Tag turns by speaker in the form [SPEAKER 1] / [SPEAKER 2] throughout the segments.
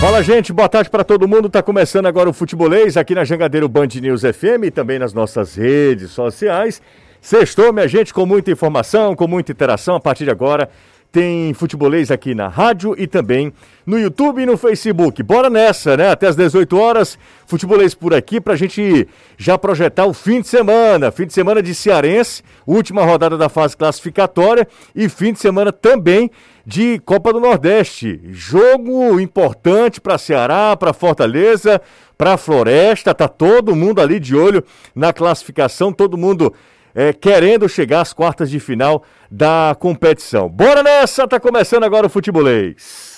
[SPEAKER 1] Fala, gente. Boa tarde para todo mundo. Tá começando agora o Futebolês aqui na Jangadeiro Band News FM e também nas nossas redes sociais. Sextou, minha gente, com muita informação, com muita interação. A partir de agora tem futebolês aqui na rádio e também no YouTube e no Facebook. Bora nessa, né? Até às 18 horas, futebolês por aqui pra gente já projetar o fim de semana. Fim de semana de Cearense, última rodada da fase classificatória e fim de semana também de Copa do Nordeste. Jogo importante para Ceará, para Fortaleza, para Floresta. Tá todo mundo ali de olho na classificação, todo mundo é, querendo chegar às quartas de final da competição. Bora nessa, tá começando agora o futebolês.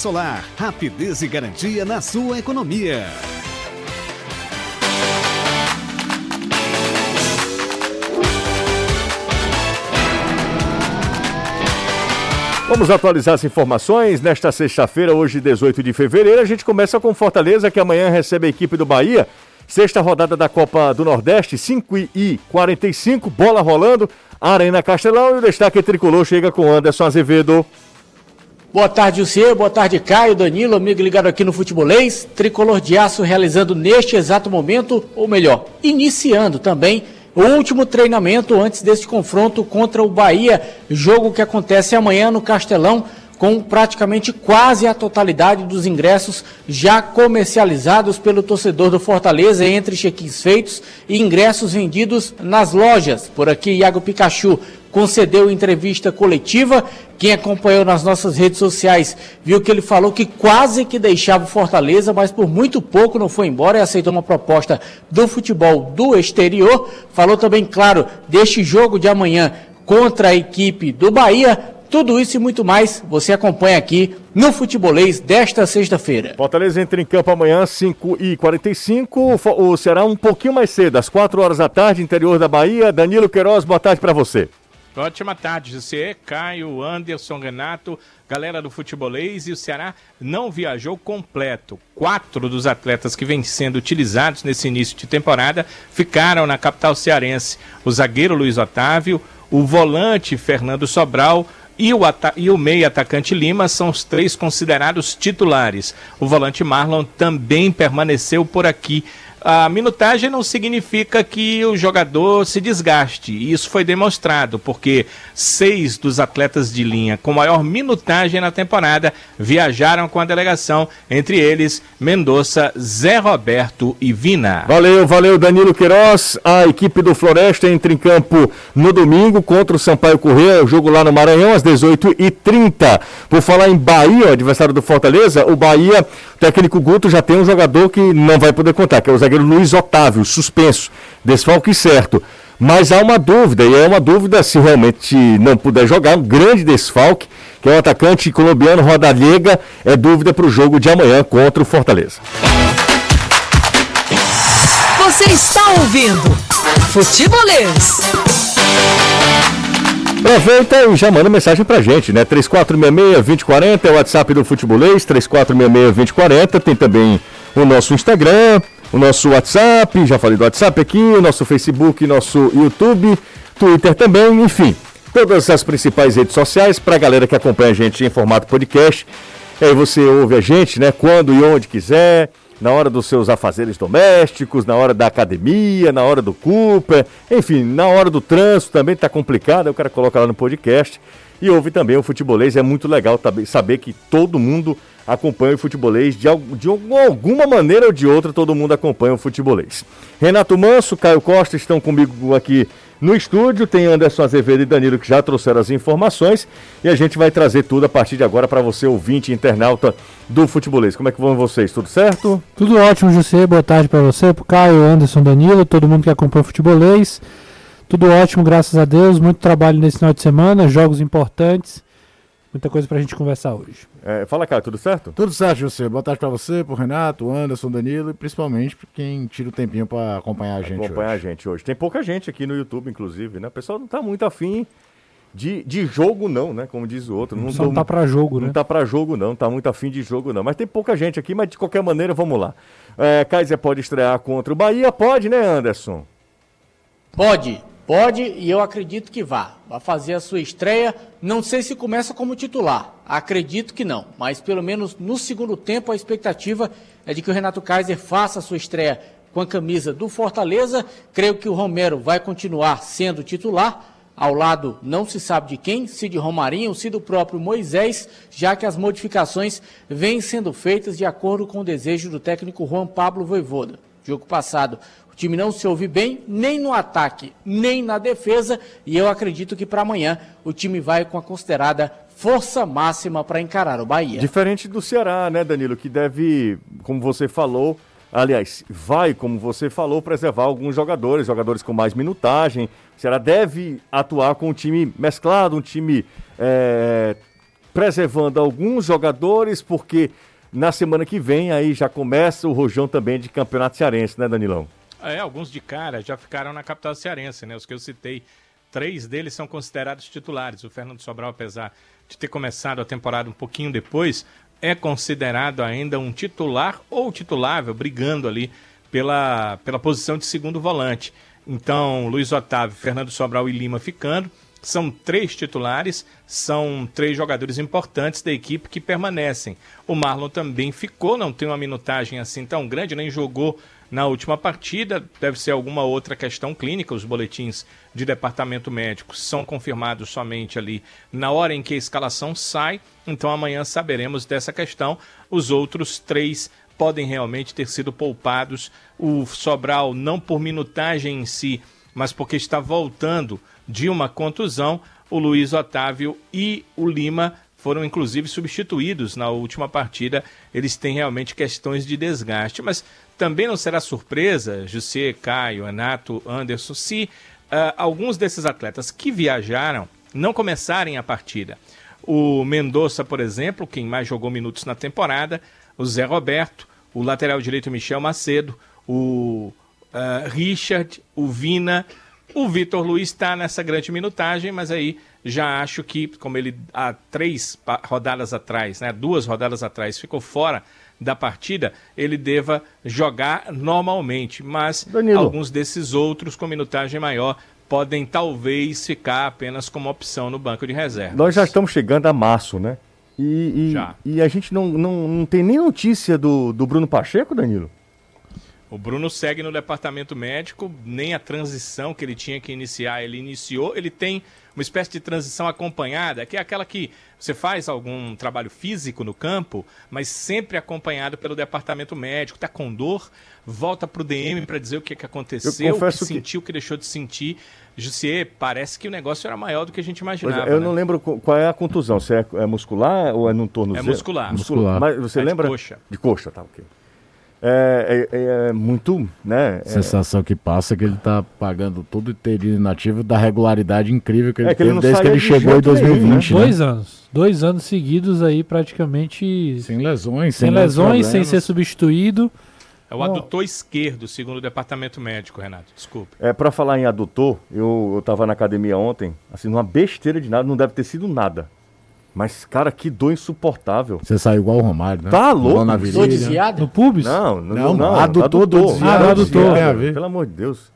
[SPEAKER 2] solar, rapidez e garantia na sua economia.
[SPEAKER 1] Vamos atualizar as informações. Nesta sexta-feira, hoje, 18 de fevereiro, a gente começa com Fortaleza, que amanhã recebe a equipe do Bahia. Sexta rodada da Copa do Nordeste, 5 e 45, bola rolando, Arena Castelão e o destaque tricolor chega com Anderson Azevedo.
[SPEAKER 3] Boa tarde, Lucier. Boa tarde, Caio, Danilo, amigo ligado aqui no Futebolês. Tricolor de Aço realizando neste exato momento, ou melhor, iniciando também o último treinamento antes deste confronto contra o Bahia, jogo que acontece amanhã no Castelão, com praticamente quase a totalidade dos ingressos já comercializados pelo torcedor do Fortaleza, entre cheques feitos e ingressos vendidos nas lojas. Por aqui, Iago Pikachu concedeu entrevista coletiva. Quem acompanhou nas nossas redes sociais viu que ele falou que quase que deixava o Fortaleza, mas por muito pouco não foi embora e aceitou uma proposta do futebol do exterior. Falou também, claro, deste jogo de amanhã contra a equipe do Bahia. Tudo isso e muito mais você acompanha aqui no Futebolês desta sexta-feira.
[SPEAKER 1] Fortaleza entra em campo amanhã, 5h45. O Ceará um pouquinho mais cedo, às 4 horas da tarde, interior da Bahia. Danilo Queiroz, boa tarde para você.
[SPEAKER 4] Ótima tarde, José, Caio, Anderson, Renato, galera do futebolês e o Ceará não viajou completo. Quatro dos atletas que vêm sendo utilizados nesse início de temporada ficaram na capital cearense. O zagueiro Luiz Otávio, o volante Fernando Sobral e o, e o meio atacante Lima são os três considerados titulares. O volante Marlon também permaneceu por aqui a minutagem não significa que o jogador se desgaste. E isso foi demonstrado, porque seis dos atletas de linha com maior minutagem na temporada viajaram com a delegação, entre eles Mendonça, Zé Roberto e Vina.
[SPEAKER 1] Valeu, valeu Danilo Queiroz. A equipe do Floresta entra em campo no domingo contra o Sampaio Corrêa, o jogo lá no Maranhão às 18h30. Por falar em Bahia, adversário do Fortaleza, o Bahia, o técnico Guto já tem um jogador que não vai poder contar, que é o zagueiro Luiz Otávio, suspenso, desfalque certo. Mas há uma dúvida, e é uma dúvida se realmente não puder jogar, um grande desfalque, que é o atacante colombiano Rodalega, é dúvida para o jogo de amanhã contra o Fortaleza.
[SPEAKER 5] Você está ouvindo Futebolês.
[SPEAKER 1] Aproveita e já manda mensagem pra gente, né? 3466-2040 é o WhatsApp do Futebolês, 3466-2040. Tem também o nosso Instagram, o nosso WhatsApp, já falei do WhatsApp aqui, o nosso Facebook, nosso YouTube, Twitter também, enfim. Todas as principais redes sociais para a galera que acompanha a gente em formato podcast. Aí você ouve a gente, né? Quando e onde quiser, na hora dos seus afazeres domésticos, na hora da academia, na hora do Cooper, enfim, na hora do trânsito também tá complicado, eu quero colocar lá no podcast. E ouve também o futebolês, é muito legal saber que todo mundo acompanha o futebolês de, de alguma maneira ou de outra, todo mundo acompanha o futebolês. Renato Manso, Caio Costa estão comigo aqui no estúdio, tem Anderson Azevedo e Danilo que já trouxeram as informações e a gente vai trazer tudo a partir de agora para você, ouvinte internauta do futebolês. Como é que vão vocês? Tudo certo?
[SPEAKER 6] Tudo ótimo, José. Boa tarde para você, para Caio, Anderson, Danilo, todo mundo que acompanha o futebolês. Tudo ótimo, graças a Deus. Muito trabalho nesse final de semana, jogos importantes. Muita coisa para a gente conversar hoje.
[SPEAKER 1] É, fala, cara, tudo certo?
[SPEAKER 7] Tudo certo, José. Boa tarde pra você, pro Renato, Anderson, Danilo e principalmente pra quem tira o tempinho pra acompanhar a gente
[SPEAKER 1] Acompanhar
[SPEAKER 7] hoje.
[SPEAKER 1] a gente hoje. Tem pouca gente aqui no YouTube, inclusive, né? O pessoal não tá muito afim de, de jogo, não, né? Como diz o outro. Não, tô-
[SPEAKER 6] não tá pra jogo,
[SPEAKER 1] Não
[SPEAKER 6] né?
[SPEAKER 1] tá pra jogo, não. Tá muito afim de jogo, não. Mas tem pouca gente aqui, mas de qualquer maneira, vamos lá. É, Kaiser pode estrear contra o Bahia? Pode, né, Anderson?
[SPEAKER 3] Pode, pode e eu acredito que vá. Vai fazer a sua estreia. Não sei se começa como titular. Acredito que não. Mas pelo menos no segundo tempo a expectativa é de que o Renato Kaiser faça a sua estreia com a camisa do Fortaleza. Creio que o Romero vai continuar sendo titular. Ao lado, não se sabe de quem, se de Romarinho, se do próprio Moisés, já que as modificações vêm sendo feitas de acordo com o desejo do técnico Juan Pablo Voivoda. Jogo passado, time não se ouve bem, nem no ataque, nem na defesa, e eu acredito que para amanhã o time vai com a considerada força máxima para encarar o Bahia.
[SPEAKER 1] Diferente do Ceará, né, Danilo? Que deve, como você falou, aliás, vai, como você falou, preservar alguns jogadores, jogadores com mais minutagem. O Ceará deve atuar com um time mesclado, um time é, preservando alguns jogadores, porque na semana que vem aí já começa o rojão também de campeonato cearense, né, Danilão?
[SPEAKER 4] É, alguns de cara já ficaram na capital cearense, né? Os que eu citei, três deles são considerados titulares. O Fernando Sobral, apesar de ter começado a temporada um pouquinho depois, é considerado ainda um titular ou titulável, brigando ali pela, pela posição de segundo volante. Então, Luiz Otávio, Fernando Sobral e Lima ficando. São três titulares, são três jogadores importantes da equipe que permanecem. O Marlon também ficou, não tem uma minutagem assim tão grande, nem jogou na última partida. Deve ser alguma outra questão clínica. Os boletins de departamento médico são confirmados somente ali na hora em que a escalação sai. Então amanhã saberemos dessa questão. Os outros três podem realmente ter sido poupados. O Sobral, não por minutagem em si, mas porque está voltando de uma contusão. O Luiz Otávio e o Lima foram inclusive substituídos na última partida. Eles têm realmente questões de desgaste, mas também não será surpresa, José, Caio, Renato, Anderson, se uh, alguns desses atletas que viajaram não começarem a partida. O Mendonça, por exemplo, quem mais jogou minutos na temporada, o Zé Roberto, o lateral direito Michel Macedo, o uh, Richard, o Vina, o Vitor Luiz está nessa grande minutagem, mas aí já acho que, como ele há três rodadas atrás, né, duas rodadas atrás, ficou fora da partida, ele deva jogar normalmente. Mas
[SPEAKER 1] Danilo.
[SPEAKER 4] alguns desses outros com minutagem maior podem talvez ficar apenas como opção no banco de reserva.
[SPEAKER 1] Nós já estamos chegando a março, né? E, e, e a gente não, não, não tem nem notícia do, do Bruno Pacheco, Danilo?
[SPEAKER 4] O Bruno segue no departamento médico, nem a transição que ele tinha que iniciar, ele iniciou. Ele tem uma espécie de transição acompanhada, que é aquela que você faz algum trabalho físico no campo, mas sempre acompanhado pelo departamento médico. Está com dor, volta para o DM para dizer o que, que aconteceu,
[SPEAKER 1] Eu
[SPEAKER 4] o que
[SPEAKER 1] que-
[SPEAKER 4] sentiu, o que deixou de sentir. Jussier, parece que o negócio era maior do que a gente
[SPEAKER 1] Pois
[SPEAKER 4] imaginava.
[SPEAKER 1] é, eu
[SPEAKER 4] né?
[SPEAKER 1] não lembro qu- qual é a contusão, se é, é muscular ou é no tornozelo?
[SPEAKER 4] É muscular.
[SPEAKER 7] Muscular.
[SPEAKER 1] Mas você
[SPEAKER 4] É de
[SPEAKER 1] lembra?
[SPEAKER 4] coxa.
[SPEAKER 1] De coxa, tá, ok. É, é- é muito, né? é-
[SPEAKER 7] Sensação que passa é que ele tá pagando todo o período inativo da regularidade incrível que ele
[SPEAKER 1] É que ele
[SPEAKER 7] desde que ele
[SPEAKER 1] de
[SPEAKER 7] chegou em
[SPEAKER 1] jeito nenhum,
[SPEAKER 7] 2020, né?
[SPEAKER 6] Dois anos. Dois anos seguidos aí, praticamente sem,
[SPEAKER 7] Sem lesões, sem,
[SPEAKER 6] lesões, sem
[SPEAKER 7] problemas.
[SPEAKER 6] ser substituído.
[SPEAKER 4] É o adutor esquerdo, segundo o departamento médico, Renato. Desculpe.
[SPEAKER 1] É, para falar em adutor, eu, eu tava na academia ontem, assim, numa besteira de nada, não deve ter sido nada. Mas, cara, que dor insuportável.
[SPEAKER 7] Você saiu igual o Romário, né?
[SPEAKER 1] Tá louco,
[SPEAKER 7] Dor na virilha.
[SPEAKER 3] desviado?
[SPEAKER 6] No pubis?
[SPEAKER 1] Não, não,
[SPEAKER 7] Não,
[SPEAKER 1] não,
[SPEAKER 7] adutor do desviado,
[SPEAKER 6] Ah, do adutor.
[SPEAKER 7] ver.
[SPEAKER 1] Pelo amor de Deus.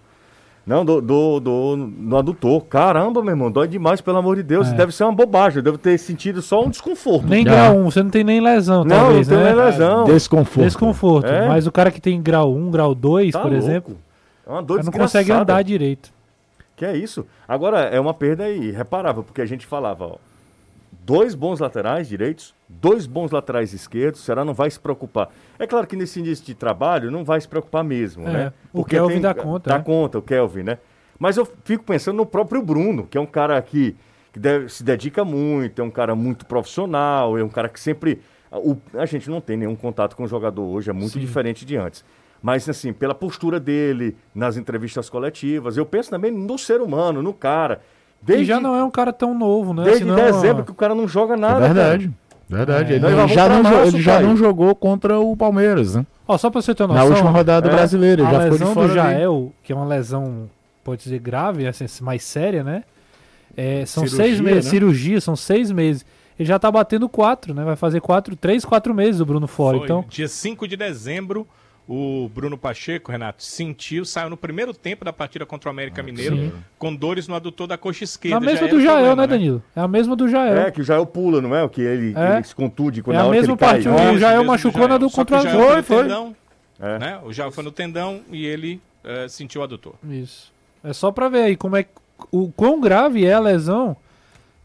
[SPEAKER 1] Não, do, do, do, do adutor. Caramba, meu irmão, dói demais, pelo amor de Deus.
[SPEAKER 6] É.
[SPEAKER 1] Deve ser uma bobagem. Eu devo ter sentido só um desconforto.
[SPEAKER 6] Nem
[SPEAKER 7] Já.
[SPEAKER 6] grau 1, você não tem nem lesão,
[SPEAKER 1] não,
[SPEAKER 6] talvez,
[SPEAKER 1] não tem
[SPEAKER 6] né?
[SPEAKER 1] nem lesão.
[SPEAKER 7] Desconforto.
[SPEAKER 6] Desconforto.
[SPEAKER 1] É.
[SPEAKER 6] Mas o cara que tem grau 1, grau 2,
[SPEAKER 1] Tá
[SPEAKER 6] por
[SPEAKER 1] louco.
[SPEAKER 6] exemplo,
[SPEAKER 1] É uma dor
[SPEAKER 6] não consegue andar direito.
[SPEAKER 1] Que é isso. Agora, é uma perda irreparável, porque a gente falava, ó, dois bons laterais direitos, dois bons laterais esquerdos, será não vai se preocupar. É claro que nesse início de trabalho não vai se preocupar mesmo,
[SPEAKER 6] É,
[SPEAKER 1] né?
[SPEAKER 6] o Kelvin dá conta,
[SPEAKER 1] Dá
[SPEAKER 6] né?
[SPEAKER 1] conta, o Kelvin, né? Mas eu fico pensando no próprio Bruno, que é um cara que, que deve- se dedica muito, é um cara muito profissional, é um cara que sempre... o- a gente não tem nenhum contato com o jogador hoje, é muito diferente de antes. Mas, assim, pela postura dele, nas entrevistas coletivas, eu penso também no ser humano, no cara.
[SPEAKER 6] E
[SPEAKER 1] Desde,
[SPEAKER 6] já não é um cara tão novo, né?
[SPEAKER 1] desde
[SPEAKER 6] Senão,
[SPEAKER 1] dezembro que o cara não joga
[SPEAKER 7] É
[SPEAKER 1] nada.
[SPEAKER 7] verdade.
[SPEAKER 1] cara.
[SPEAKER 7] Verdade.
[SPEAKER 6] É.
[SPEAKER 7] Ele,
[SPEAKER 1] vamos
[SPEAKER 7] já, não,
[SPEAKER 1] março,
[SPEAKER 7] ele já não jogou contra o Palmeiras, né?
[SPEAKER 6] Ó, só pra você ter uma
[SPEAKER 7] Na
[SPEAKER 6] noção.
[SPEAKER 7] última rodada do
[SPEAKER 1] é,
[SPEAKER 7] brasileiro. Ele
[SPEAKER 6] a
[SPEAKER 7] já ficou de
[SPEAKER 6] lesão
[SPEAKER 7] fora.
[SPEAKER 6] do
[SPEAKER 7] ali.
[SPEAKER 6] Jael, que é uma lesão, pode dizer, grave, assim, mais séria, né? É, são
[SPEAKER 7] Cirurgia,
[SPEAKER 6] seis meses,
[SPEAKER 7] né?
[SPEAKER 6] cirurgia, são seis meses. Ele já tá batendo quatro, né? Vai fazer quatro, três, quatro meses o Bruno fora.
[SPEAKER 4] Foi
[SPEAKER 6] Então,
[SPEAKER 4] Dia 5 de dezembro, o Bruno Pacheco, Renato, sentiu, saiu no primeiro tempo da partida contra o América Mineiro,
[SPEAKER 6] sim.
[SPEAKER 4] com dores no adutor da coxa
[SPEAKER 6] é
[SPEAKER 4] esquerda.
[SPEAKER 6] a mesma
[SPEAKER 4] Já
[SPEAKER 6] do Jael,
[SPEAKER 4] problema,
[SPEAKER 6] né, Danilo? É a mesma do Jael.
[SPEAKER 1] É, que o Jael pula, não é? O que ele,
[SPEAKER 6] É.
[SPEAKER 1] ele se contunde quando
[SPEAKER 6] É a mesma
[SPEAKER 1] cai.
[SPEAKER 6] parte,
[SPEAKER 1] É.
[SPEAKER 6] o Jael machucou
[SPEAKER 4] Jael.
[SPEAKER 6] na do contra
[SPEAKER 4] o
[SPEAKER 6] o
[SPEAKER 4] Jael
[SPEAKER 6] Foi,
[SPEAKER 4] foi tendão,
[SPEAKER 1] É.
[SPEAKER 4] né? O Jael foi no tendão e ele eh, sentiu o adutor.
[SPEAKER 6] Isso. É só pra ver aí como é o quão grave é a lesão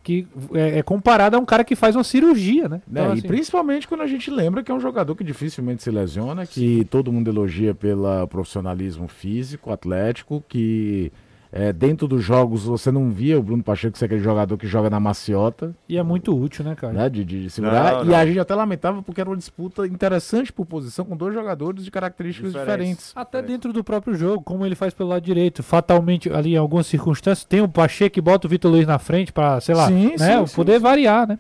[SPEAKER 6] que é, é comparada a um cara que faz uma cirurgia, né?
[SPEAKER 7] Né,
[SPEAKER 6] Então,
[SPEAKER 7] e
[SPEAKER 6] assim,
[SPEAKER 7] principalmente quando a gente lembra que é um jogador que dificilmente se lesiona, que todo mundo elogia pelo profissionalismo físico, atlético, que é, dentro dos jogos você não via o Bruno Pacheco ser aquele jogador que joga na maciota,
[SPEAKER 6] E é muito útil, né, cara?
[SPEAKER 7] né, de, de segurar.
[SPEAKER 1] Não,
[SPEAKER 7] E
[SPEAKER 1] não.
[SPEAKER 7] a gente até lamentava porque era uma disputa interessante por posição com dois jogadores de características
[SPEAKER 1] Diferentes.
[SPEAKER 7] diferentes.
[SPEAKER 6] Até dentro do próprio jogo, como ele faz pelo lado direito. Fatalmente, ali em algumas circunstâncias, tem o Pacheco que bota o Vitor Luiz na frente pra, sei lá,
[SPEAKER 7] Sim,
[SPEAKER 6] né,
[SPEAKER 7] sim,
[SPEAKER 6] o
[SPEAKER 7] sim,
[SPEAKER 6] poder variar, né?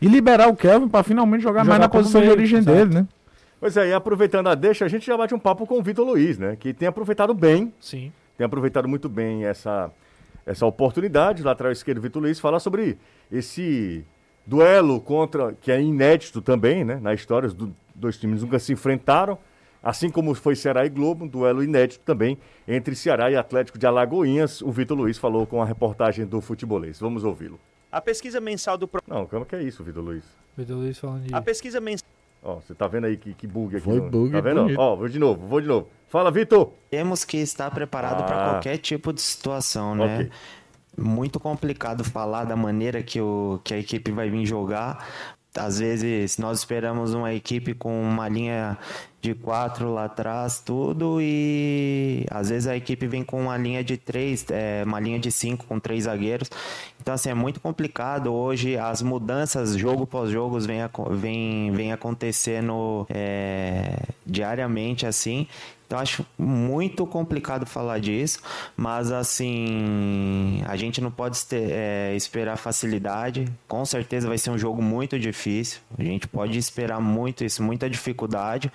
[SPEAKER 7] E liberar o Kelvin para finalmente jogar,
[SPEAKER 6] Jogar
[SPEAKER 7] mais na posição
[SPEAKER 6] meio,
[SPEAKER 7] de origem
[SPEAKER 6] exato.
[SPEAKER 7] dele, né?
[SPEAKER 1] Pois é, e aproveitando a deixa, a gente já bate um papo com o Vitor Luiz, né? Que tem aproveitado bem,
[SPEAKER 6] Sim.
[SPEAKER 1] Tem aproveitado muito bem essa, essa oportunidade. Lateral esquerdo, Vitor Luiz, falar sobre esse duelo contra, que é inédito também, né? Na história, os do- dois times nunca se enfrentaram. Assim como foi Ceará e Globo, um duelo inédito também entre Ceará e Atlético de Alagoinhas. O Vitor Luiz falou com a reportagem do Futebolês. Vamos ouvi-lo.
[SPEAKER 8] A pesquisa mensal do
[SPEAKER 1] Não, calma que é isso, Vitor Luiz.
[SPEAKER 6] Vitor Luiz falando de...
[SPEAKER 8] a pesquisa mensal
[SPEAKER 1] Ó, você tá vendo aí que, que bug aqui?
[SPEAKER 7] Foi
[SPEAKER 1] no-
[SPEAKER 7] bug
[SPEAKER 1] Tá vendo?
[SPEAKER 7] bonito.
[SPEAKER 1] Ó, vou de novo, vou de novo. Fala, Vitor!
[SPEAKER 9] Temos que estar preparado
[SPEAKER 1] Ah.
[SPEAKER 9] para qualquer tipo de situação, né?
[SPEAKER 1] Ok.
[SPEAKER 9] Muito complicado falar da maneira que, o, que a equipe vai vir jogar. Às vezes nós esperamos uma equipe com uma linha de quatro lá atrás, tudo, e às vezes a equipe vem com uma linha de três, é, uma linha de cinco com três zagueiros. Então, assim, é muito complicado. Hoje as mudanças, jogo pós jogo, vem, vem, vem acontecendo é, diariamente assim. Então acho muito complicado falar disso, mas assim a gente não pode este- é, esperar facilidade. Com certeza vai ser um jogo muito difícil. A gente pode esperar muito isso, muita dificuldade.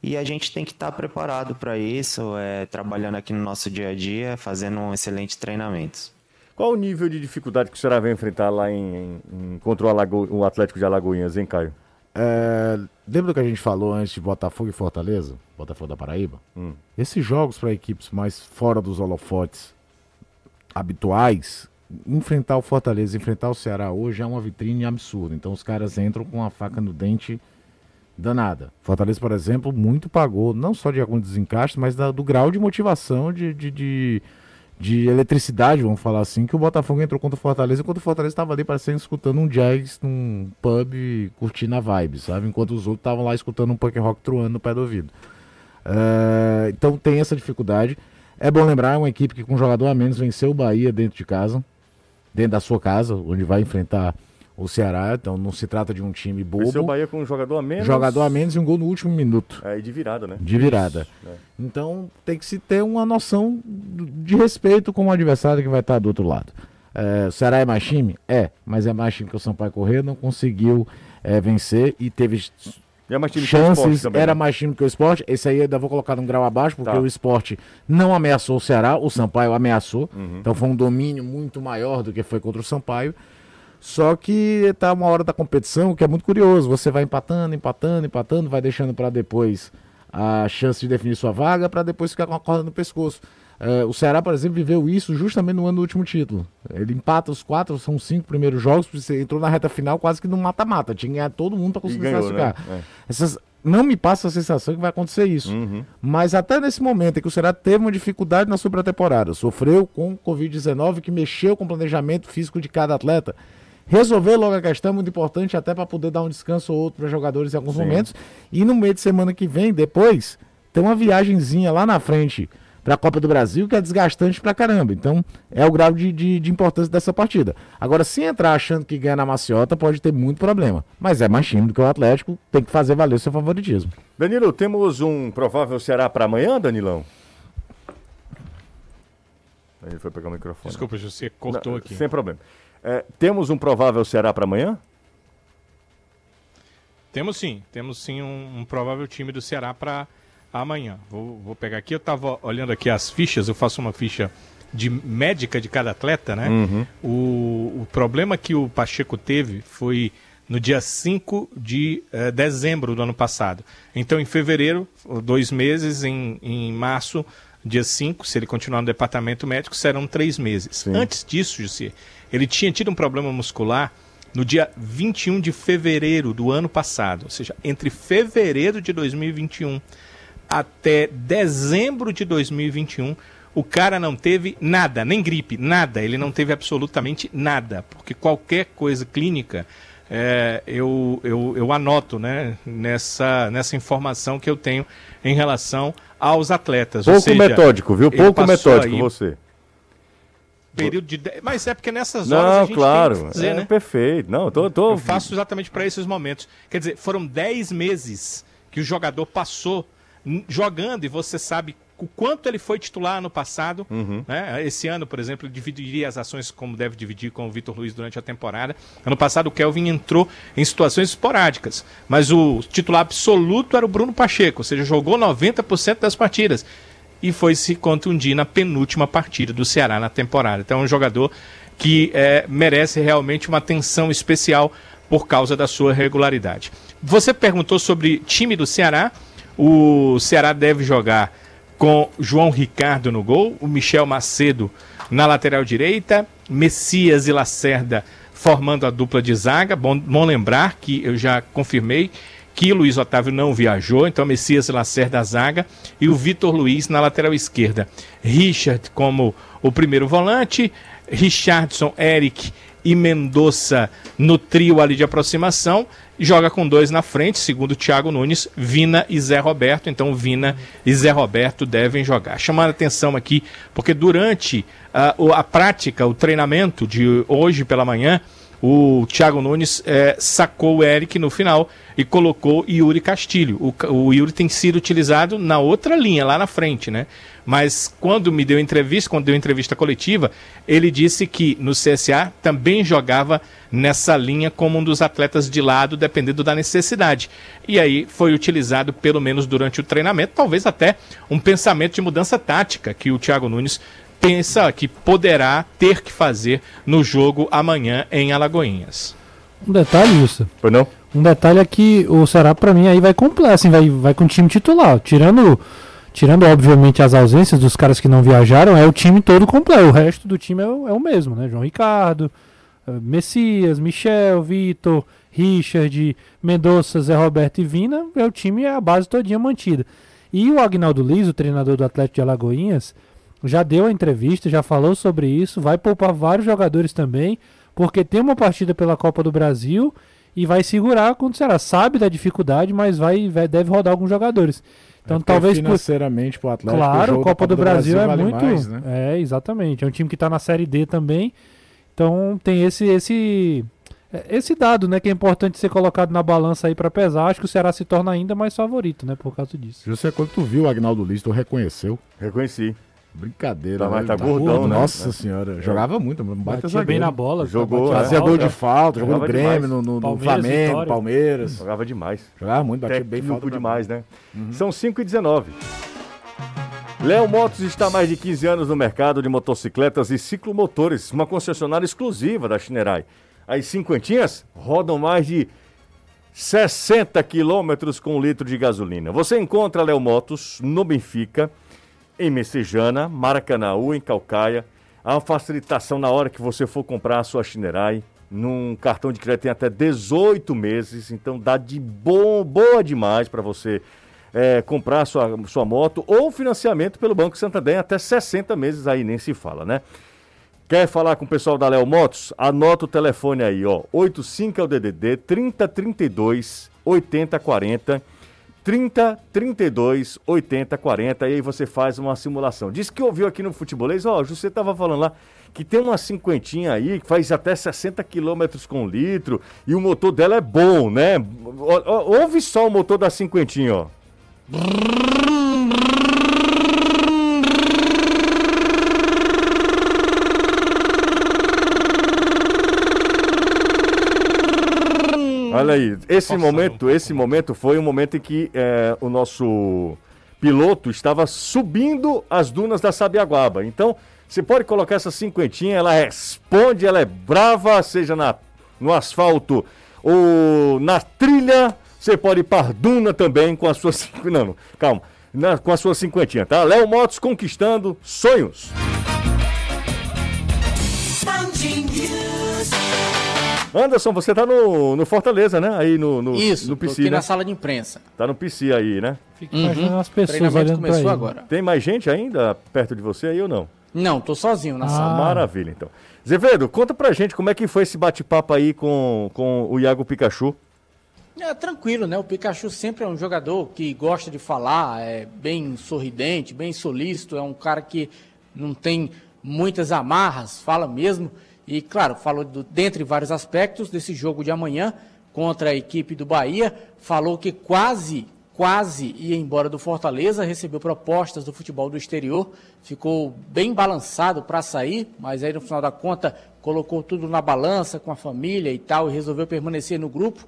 [SPEAKER 9] E a gente tem que estar preparado para isso, é, trabalhando aqui no nosso dia a dia, fazendo um excelentes treinamentos.
[SPEAKER 1] Qual o nível de dificuldade que o Ceará vai enfrentar lá em, em- em- contra o, Alago- o Atlético de Alagoinhas, hein, Caio?
[SPEAKER 7] É, lembra do que a gente falou antes de Botafogo e Fortaleza? Botafogo da Paraíba?
[SPEAKER 1] Hum.
[SPEAKER 7] Esses jogos para equipes mais fora dos holofotes habituais, enfrentar o Fortaleza, enfrentar o Ceará hoje é uma vitrine absurda. Então os caras entram com a faca no dente danada. Fortaleza, por exemplo, muito pagou, não só de alguns desencaixes, mas da- do grau de motivação, de, de, de, de eletricidade, vamos falar assim, que o Botafogo entrou contra o Fortaleza, enquanto o Fortaleza estava ali parecendo escutando um jazz num pub, curtindo a vibe, sabe? Enquanto os outros estavam lá escutando um punk rock truando no pé do ouvido. É, então tem essa dificuldade. É bom lembrar, é uma equipe que com um jogador a menos venceu o Bahia dentro de casa, dentro da sua casa, onde vai enfrentar o Ceará. Então não se trata de um time
[SPEAKER 1] Venceu o
[SPEAKER 7] bobo.
[SPEAKER 1] Bahia com um jogador a menos.
[SPEAKER 7] Jogador a menos e um gol no último minuto.
[SPEAKER 1] É, de virada, né?
[SPEAKER 7] De virada.
[SPEAKER 1] Isso, né?
[SPEAKER 7] Então tem que se ter uma noção de respeito com o adversário que vai estar do outro lado. É, o Ceará é mais time? É, mas é mais time que o Sampaio Corrêa não conseguiu é, vencer e teve
[SPEAKER 1] é mais time que o
[SPEAKER 7] chances, era
[SPEAKER 1] né?
[SPEAKER 7] mais time que o esporte. Esse aí ainda vou colocar num grau abaixo, porque
[SPEAKER 1] Tá.
[SPEAKER 7] o esporte não ameaçou o Ceará, o Sampaio ameaçou.
[SPEAKER 1] Uhum.
[SPEAKER 7] Então foi um domínio muito maior do que foi contra o Sampaio. Só que tá uma hora da competição que é muito curioso. Você vai empatando, empatando, empatando, vai deixando para depois a chance de definir sua vaga, para depois ficar com a corda no pescoço. É, o Ceará, por exemplo, viveu isso justamente no ano do último título. Ele empata os quatro, são cinco primeiros jogos, você entrou na reta final quase que no mata-mata. Tinha que ganhar todo mundo para conseguir
[SPEAKER 1] ganhou, né?
[SPEAKER 7] classificar. Essas, não me passa a sensação que vai acontecer isso.
[SPEAKER 1] Uhum.
[SPEAKER 7] Mas até nesse momento em que o Ceará teve uma dificuldade na sua temporada, sofreu com Covid-19, que mexeu com o planejamento físico de cada atleta. Resolver logo a questão é muito importante, até para poder dar um descanso ou outro para jogadores em alguns
[SPEAKER 1] Sim.
[SPEAKER 7] momentos. E no meio de semana que vem, depois, tem uma viagenzinha lá na frente para a Copa do Brasil que é desgastante pra caramba. Então, é o grau de, de, de importância dessa partida. Agora, se entrar achando que ganha na maciota, pode ter muito problema. Mas é mais time do que o Atlético, tem que fazer valer o seu favoritismo.
[SPEAKER 1] Danilo, temos um provável Ceará para amanhã, Danilão? Ele foi pegar o microfone.
[SPEAKER 4] Desculpa, você cortou
[SPEAKER 1] Não,
[SPEAKER 4] aqui.
[SPEAKER 1] Sem problema. É, temos um provável Ceará para amanhã?
[SPEAKER 4] Temos sim, temos sim um, um provável time do Ceará para amanhã. Vou, vou pegar aqui, eu estava olhando aqui as fichas, eu faço uma ficha de médica de cada atleta, né?
[SPEAKER 1] Uhum.
[SPEAKER 4] O, o problema que o Pacheco teve foi no dia 5 de eh, dezembro do ano passado. Então, em fevereiro, dois meses, em, em março, dia 5, se ele continuar no departamento médico, serão três meses. Antes disso, Jussi, ele tinha tido um problema muscular no dia 21 de fevereiro do ano passado, ou seja, entre fevereiro de 2021 até dezembro de 2021, o cara não teve nada, nem gripe, nada. Ele não teve absolutamente nada, porque qualquer coisa clínica é, eu, eu, eu anoto né, nessa, nessa informação que eu tenho em relação aos atletas. Ou
[SPEAKER 1] Pouco
[SPEAKER 4] seja,
[SPEAKER 1] metódico, viu? Pouco metódico
[SPEAKER 4] aí
[SPEAKER 1] você.
[SPEAKER 4] Período de... Mas é porque nessas horas a
[SPEAKER 1] Não,
[SPEAKER 4] gente
[SPEAKER 1] claro.
[SPEAKER 4] tem que fazer,
[SPEAKER 1] é
[SPEAKER 4] né?
[SPEAKER 1] perfeito. Não, tô, tô...
[SPEAKER 4] Eu faço exatamente para esses momentos. Quer dizer, foram 10 meses que o jogador passou jogando e você sabe o quanto ele foi titular ano passado.
[SPEAKER 1] Uhum.
[SPEAKER 4] né? Esse ano, por exemplo, ele dividiria as ações como deve dividir com o Vitor Luiz durante a temporada. Ano passado o Kelvin entrou em situações esporádicas, mas o titular absoluto era o Bruno Pacheco, ou seja, jogou 90% das partidas e foi se contundir na penúltima partida do Ceará na temporada. Então é um jogador que é, merece realmente uma atenção especial por causa da sua regularidade. Você perguntou sobre time do Ceará. O Ceará deve jogar com João Ricardo no gol, o Michel Macedo na lateral direita, Messias e Lacerda formando a dupla de zaga. Bom, bom lembrar que eu já confirmei que Luiz Otávio não viajou, então Messias e Lacerda zaga e o Vitor Luiz na lateral esquerda. Richard como o primeiro volante, Richardson, Eric e Mendonça no trio ali de aproximação. Joga com dois na frente, segundo Thiago Nunes, Vina e Zé Roberto. Então Vina e Zé Roberto devem jogar. Chamando a atenção aqui, porque durante ah, a prática, o treinamento de hoje pela manhã, o Thiago Nunes eh, sacou o Eric no final e colocou Yuri Castilho. O, o Yuri tem sido utilizado na outra linha, lá na frente, né? Mas quando me deu entrevista, quando deu entrevista coletiva, ele disse que no CSA também jogava nessa linha como um dos atletas de lado, dependendo da necessidade. E aí foi utilizado, pelo menos durante o treinamento, talvez até um pensamento de mudança tática que o Thiago Nunes pensa que poderá ter que fazer no jogo amanhã em Alagoinhas.
[SPEAKER 6] Um detalhe, Justa.
[SPEAKER 1] Foi não?
[SPEAKER 6] Um detalhe é que o Ceará, pra mim, aí vai completo, assim, vai, vai com o time titular. Tirando, tirando, obviamente, as ausências dos caras que não viajaram, é o time todo completo. O resto do time é, o- é o mesmo, né? João Ricardo, eh, Messias, Michel, Vitor, Richard, Mendonça, Zé Roberto e Vina. É o time, é a base todinha mantida. E o Agnaldo Liz, o treinador do Atlético de Alagoinhas, já deu a entrevista, já falou sobre isso, vai poupar vários jogadores também, porque tem uma partida pela Copa do Brasil e vai segurar quando o Ceará sabe da dificuldade, mas vai, vai- deve rodar alguns jogadores. Então
[SPEAKER 7] É
[SPEAKER 6] talvez por
[SPEAKER 7] financeiramente pro Atlético, o
[SPEAKER 6] Claro,
[SPEAKER 7] jogo
[SPEAKER 6] a
[SPEAKER 7] da
[SPEAKER 6] Copa do Brasil, é
[SPEAKER 7] vale
[SPEAKER 6] muito.
[SPEAKER 7] mais, né?
[SPEAKER 6] É, exatamente. É um time que tá na Série D também. Então tem esse esse esse dado, né, que é importante ser colocado na balança aí pra pesar. Acho que o Ceará se torna ainda mais favorito, né, por causa disso.
[SPEAKER 7] José, quando tu viu o Agnaldo Liz, tu reconheceu?
[SPEAKER 1] Reconheci.
[SPEAKER 7] Brincadeira.
[SPEAKER 1] Tá, mas
[SPEAKER 7] né?
[SPEAKER 1] tá gordão, né?
[SPEAKER 7] Nossa
[SPEAKER 1] É.
[SPEAKER 7] senhora, jogava muito,
[SPEAKER 6] Batia bem na bola,
[SPEAKER 1] Jogou,
[SPEAKER 6] batia
[SPEAKER 7] Fazia gol de falta, jogou no Grêmio, no, no- no
[SPEAKER 6] Palmeiras,
[SPEAKER 7] Flamengo,
[SPEAKER 6] Vitória.
[SPEAKER 7] Palmeiras.
[SPEAKER 1] Jogava demais.
[SPEAKER 7] Jogava muito, batia bem
[SPEAKER 1] Técnico
[SPEAKER 7] falta.
[SPEAKER 1] demais, né? São 5 e 19. Léo Motos está há mais de 15 anos no mercado de motocicletas e ciclomotores, uma concessionária exclusiva da Chinerai. As cinquentinhas rodam mais de 60 quilômetros com um litro de gasolina. Você encontra Léo Motos no Benfica, em Messejana, Maracanãú, em Calcaia. Há uma facilitação na hora que você for comprar a sua Chinerai. Num cartão de crédito tem até 18 meses, então dá de bom, boa demais para você é, comprar sua, sua moto ou financiamento pelo Banco Santander até 60 meses aí, nem se fala, né? Quer falar com o pessoal da Léo Motos? Anota o telefone aí, ó. 85 é o DDD 3032 8040 3032 8040 e aí você faz uma simulação. Diz que ouviu aqui no Futebolês, ó, você tava falando lá que tem uma cinquentinha aí que faz até 60 quilômetros com litro e o motor dela é bom, né? Ouve só o motor da cinquentinha, ó. Olha aí, esse momento, esse momento foi um momento em que é, o nosso piloto estava subindo as dunas da Sabiaguaba. Então, você pode colocar essa cinquentinha, ela responde, ela é brava, seja na, no asfalto ou na trilha. Você pode ir para duna também com a sua cinquentinha. Não, não, calma. Na, com a sua cinquentinha, tá? Léo Motos conquistando sonhos. Anderson, você tá no, no Fortaleza, né? Aí no, no,
[SPEAKER 3] Isso,
[SPEAKER 1] no PC,
[SPEAKER 3] aqui
[SPEAKER 1] né?
[SPEAKER 3] na sala de imprensa.
[SPEAKER 1] Tá no PC aí, né?
[SPEAKER 6] Fica imaginando
[SPEAKER 3] Uhum.
[SPEAKER 6] as pessoas
[SPEAKER 3] Treinamento
[SPEAKER 6] olhando
[SPEAKER 3] começou agora.
[SPEAKER 1] Tem mais gente ainda perto de você aí ou não?
[SPEAKER 3] Não, tô sozinho na
[SPEAKER 6] Ah.
[SPEAKER 3] sala.
[SPEAKER 1] Maravilha, então. Zevedo, conta pra gente como é que foi esse bate-papo aí com, com o Iago Pikachu.
[SPEAKER 3] É tranquilo, né? O Pikachu sempre é um jogador que gosta de falar, é bem sorridente, bem solícito, é um cara que não tem muitas amarras, fala mesmo. E, claro, falou do, dentre vários aspectos desse jogo de amanhã contra a equipe do Bahia. Falou que quase, quase ia embora do Fortaleza, recebeu propostas do futebol do exterior, ficou bem balançado para sair, mas aí no final da conta colocou tudo na balança com a família e tal e resolveu permanecer no grupo.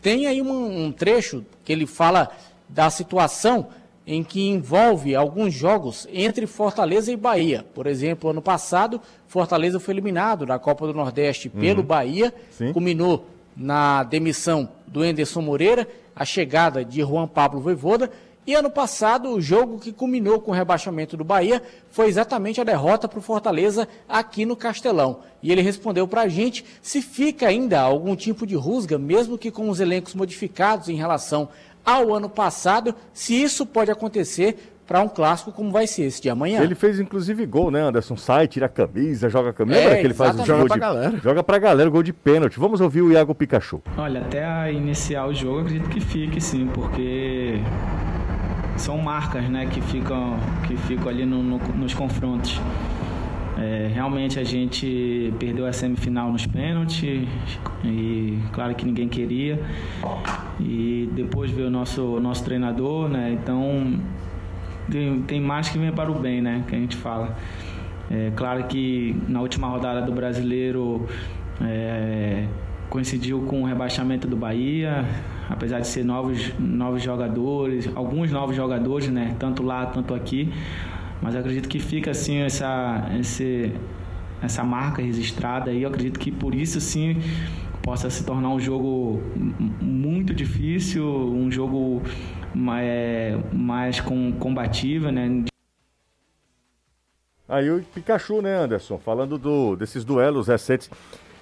[SPEAKER 3] Tem aí um, um trecho que ele fala da situação em que envolve alguns jogos entre Fortaleza e Bahia. Por exemplo, ano passado, Fortaleza foi eliminado da Copa do Nordeste pelo Bahia,
[SPEAKER 1] Sim.
[SPEAKER 3] culminou na demissão do Enderson Moreira, a chegada de Juan Pablo Voivoda, e ano passado, o jogo que culminou com o rebaixamento do Bahia foi exatamente a derrota para o Fortaleza aqui no Castelão. E ele respondeu para a gente se fica ainda algum tipo de rusga, mesmo que com os elencos modificados em relação ao ano passado, se isso pode acontecer para um clássico como vai ser esse de amanhã.
[SPEAKER 1] Ele fez inclusive gol, né, Anderson? Sai, tira a camisa, joga a camisa.
[SPEAKER 3] É,
[SPEAKER 1] Lembra que ele faz o jogo
[SPEAKER 7] Joga
[SPEAKER 1] de...
[SPEAKER 7] pra galera.
[SPEAKER 1] Joga pra galera, gol de pênalti. Vamos ouvir o Iago Pikachu.
[SPEAKER 10] Olha, até a iniciar o jogo, acredito que fique sim, porque são marcas, né, que ficam, que ficam ali no- no- nos confrontos. É, realmente a gente perdeu a semifinal nos pênaltis e claro que ninguém queria. E depois veio o nosso, nosso treinador, né? Então tem, tem mais que vem para o bem, né? Que a gente fala. É claro que na última rodada do brasileiro é, coincidiu com o rebaixamento do Bahia, apesar de ser novos, novos jogadores, alguns novos jogadores, né? Tanto lá, tanto aqui. Mas eu acredito que fica assim essa, esse, essa marca registrada aí. Eu acredito que por isso sim possa se tornar um jogo muito difícil, um jogo mais, mais com, combativo, né?
[SPEAKER 1] Aí o Pikachu, né, Anderson? Falando do, desses duelos recentes.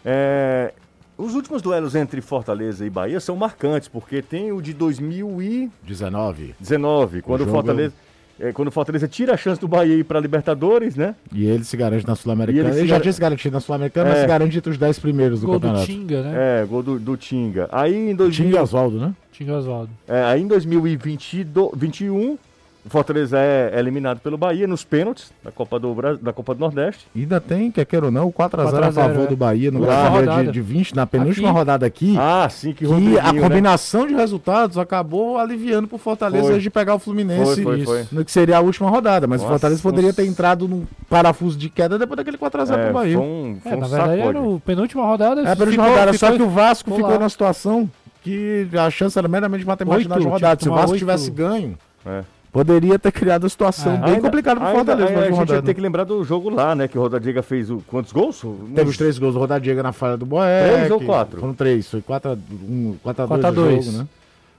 [SPEAKER 1] É, os últimos duelos entre Fortaleza e Bahia são marcantes, porque tem o de 2019,
[SPEAKER 7] 19.
[SPEAKER 1] quando o, Fortaleza. é, quando o Fortaleza tira a chance do Bahia ir pra Libertadores, né?
[SPEAKER 7] E ele se garante na Sul-Americana.
[SPEAKER 1] ele
[SPEAKER 7] Ele, já
[SPEAKER 1] gar-
[SPEAKER 7] tinha se garantido na Sul-Americana,
[SPEAKER 1] É.
[SPEAKER 7] mas se garante entre os 10 primeiros do
[SPEAKER 6] Gol do
[SPEAKER 7] campeonato.
[SPEAKER 6] Tinga, né?
[SPEAKER 1] É, gol do, do Tinga. Aí em 2000,
[SPEAKER 7] Tinga Oswaldo, né?
[SPEAKER 6] Tinga Oswaldo.
[SPEAKER 1] é, aí em 2021, o Fortaleza é eliminado pelo Bahia nos pênaltis da Copa do, Bra- da Copa do Nordeste.
[SPEAKER 7] E ainda tem, quer queira ou não, o 4x0 a
[SPEAKER 6] 4 a 0,
[SPEAKER 7] favor
[SPEAKER 6] é.
[SPEAKER 7] do Bahia no Brasileiro
[SPEAKER 6] rodada.
[SPEAKER 7] de, de 20, na penúltima
[SPEAKER 6] Aqui.
[SPEAKER 7] rodada aqui.
[SPEAKER 1] Ah, sim, que
[SPEAKER 7] que
[SPEAKER 1] Rodriguinho,
[SPEAKER 7] a
[SPEAKER 1] né?
[SPEAKER 7] combinação de resultados acabou aliviando pro Fortaleza
[SPEAKER 1] Foi.
[SPEAKER 7] antes de pegar o Fluminense
[SPEAKER 1] Foi, foi, foi.
[SPEAKER 7] no que seria a última rodada. Mas
[SPEAKER 1] Nossa,
[SPEAKER 7] o Fortaleza poderia ter entrado num parafuso de queda depois daquele 4x0
[SPEAKER 1] É,
[SPEAKER 7] pro Bahia.
[SPEAKER 1] foi um, foi
[SPEAKER 6] É,
[SPEAKER 1] um
[SPEAKER 6] na verdade
[SPEAKER 1] sacode.
[SPEAKER 6] era o penúltima rodada.
[SPEAKER 7] É a penúltima
[SPEAKER 6] ficou-
[SPEAKER 7] rodada, só
[SPEAKER 6] ficou-
[SPEAKER 7] que o Vasco
[SPEAKER 6] ficou lá.
[SPEAKER 7] na situação que a chance era meramente matemática
[SPEAKER 6] Oito,
[SPEAKER 7] rodadas.
[SPEAKER 6] tinha
[SPEAKER 7] Se o
[SPEAKER 6] que
[SPEAKER 7] Vasco tivesse ganho,
[SPEAKER 1] É.
[SPEAKER 7] poderia ter criado a situação
[SPEAKER 6] É.
[SPEAKER 7] bem complicada pro
[SPEAKER 1] ainda-
[SPEAKER 7] Fortaleza
[SPEAKER 1] aí
[SPEAKER 7] na
[SPEAKER 1] a gente
[SPEAKER 7] rodada.
[SPEAKER 1] tem que lembrar do jogo lá, né? Que o Rodadiga fez o, quantos gols?
[SPEAKER 7] Teve os três gols do Rodadiega na falha do Boé.
[SPEAKER 1] Três ou quatro?
[SPEAKER 7] Foram três, foi 4x2 um, 4 a 2
[SPEAKER 6] 4 a
[SPEAKER 7] o
[SPEAKER 6] 2.
[SPEAKER 7] jogo, né?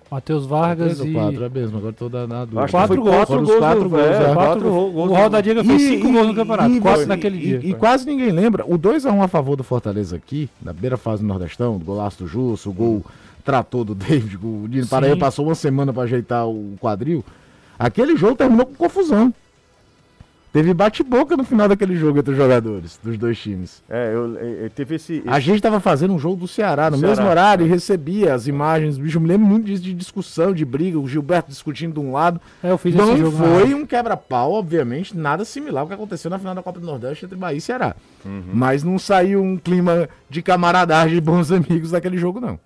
[SPEAKER 6] Matheus Vargas e...
[SPEAKER 7] quatro, é mesmo, agora tô dando na dúvida.
[SPEAKER 1] Acho que
[SPEAKER 6] Quatro gols,
[SPEAKER 1] quatro
[SPEAKER 7] foram os
[SPEAKER 1] gols,
[SPEAKER 7] quatro
[SPEAKER 1] do-
[SPEAKER 7] gols,
[SPEAKER 1] é,
[SPEAKER 7] é.
[SPEAKER 1] quatro
[SPEAKER 6] Quatro
[SPEAKER 1] gols.
[SPEAKER 6] O Rodadiga fez 5 gols no campeonato,
[SPEAKER 7] e-
[SPEAKER 6] 4
[SPEAKER 7] e-
[SPEAKER 6] naquele
[SPEAKER 7] e-
[SPEAKER 6] dia.
[SPEAKER 7] E, quase ninguém lembra. O 2x1 a, favor do Fortaleza aqui, na beira fase do Nordestão, do golaço do Jusso, o gol tratou do David, o Dino. Paraíba passou uma semana pra ajeitar o quadril. Aquele jogo terminou com confusão. Teve bate-boca no final daquele jogo entre os jogadores, dos dois times.
[SPEAKER 1] É, eu, eu- eu- teve esse.
[SPEAKER 7] A gente tava fazendo um jogo do Ceará no
[SPEAKER 1] Do
[SPEAKER 7] mesmo
[SPEAKER 1] Ceará.
[SPEAKER 7] horário e recebia as imagens. Bicho, eu me lembro muito disso de discussão, de briga, o Gilberto discutindo de um lado.
[SPEAKER 6] É, eu fiz
[SPEAKER 7] Não
[SPEAKER 6] esse jogo
[SPEAKER 7] foi um quebra-pau, obviamente, nada similar ao que aconteceu na final da Copa do Nordeste entre Bahia e Ceará.
[SPEAKER 1] Uhum.
[SPEAKER 7] Mas não saiu um clima de camaradagem de bons amigos daquele jogo, não.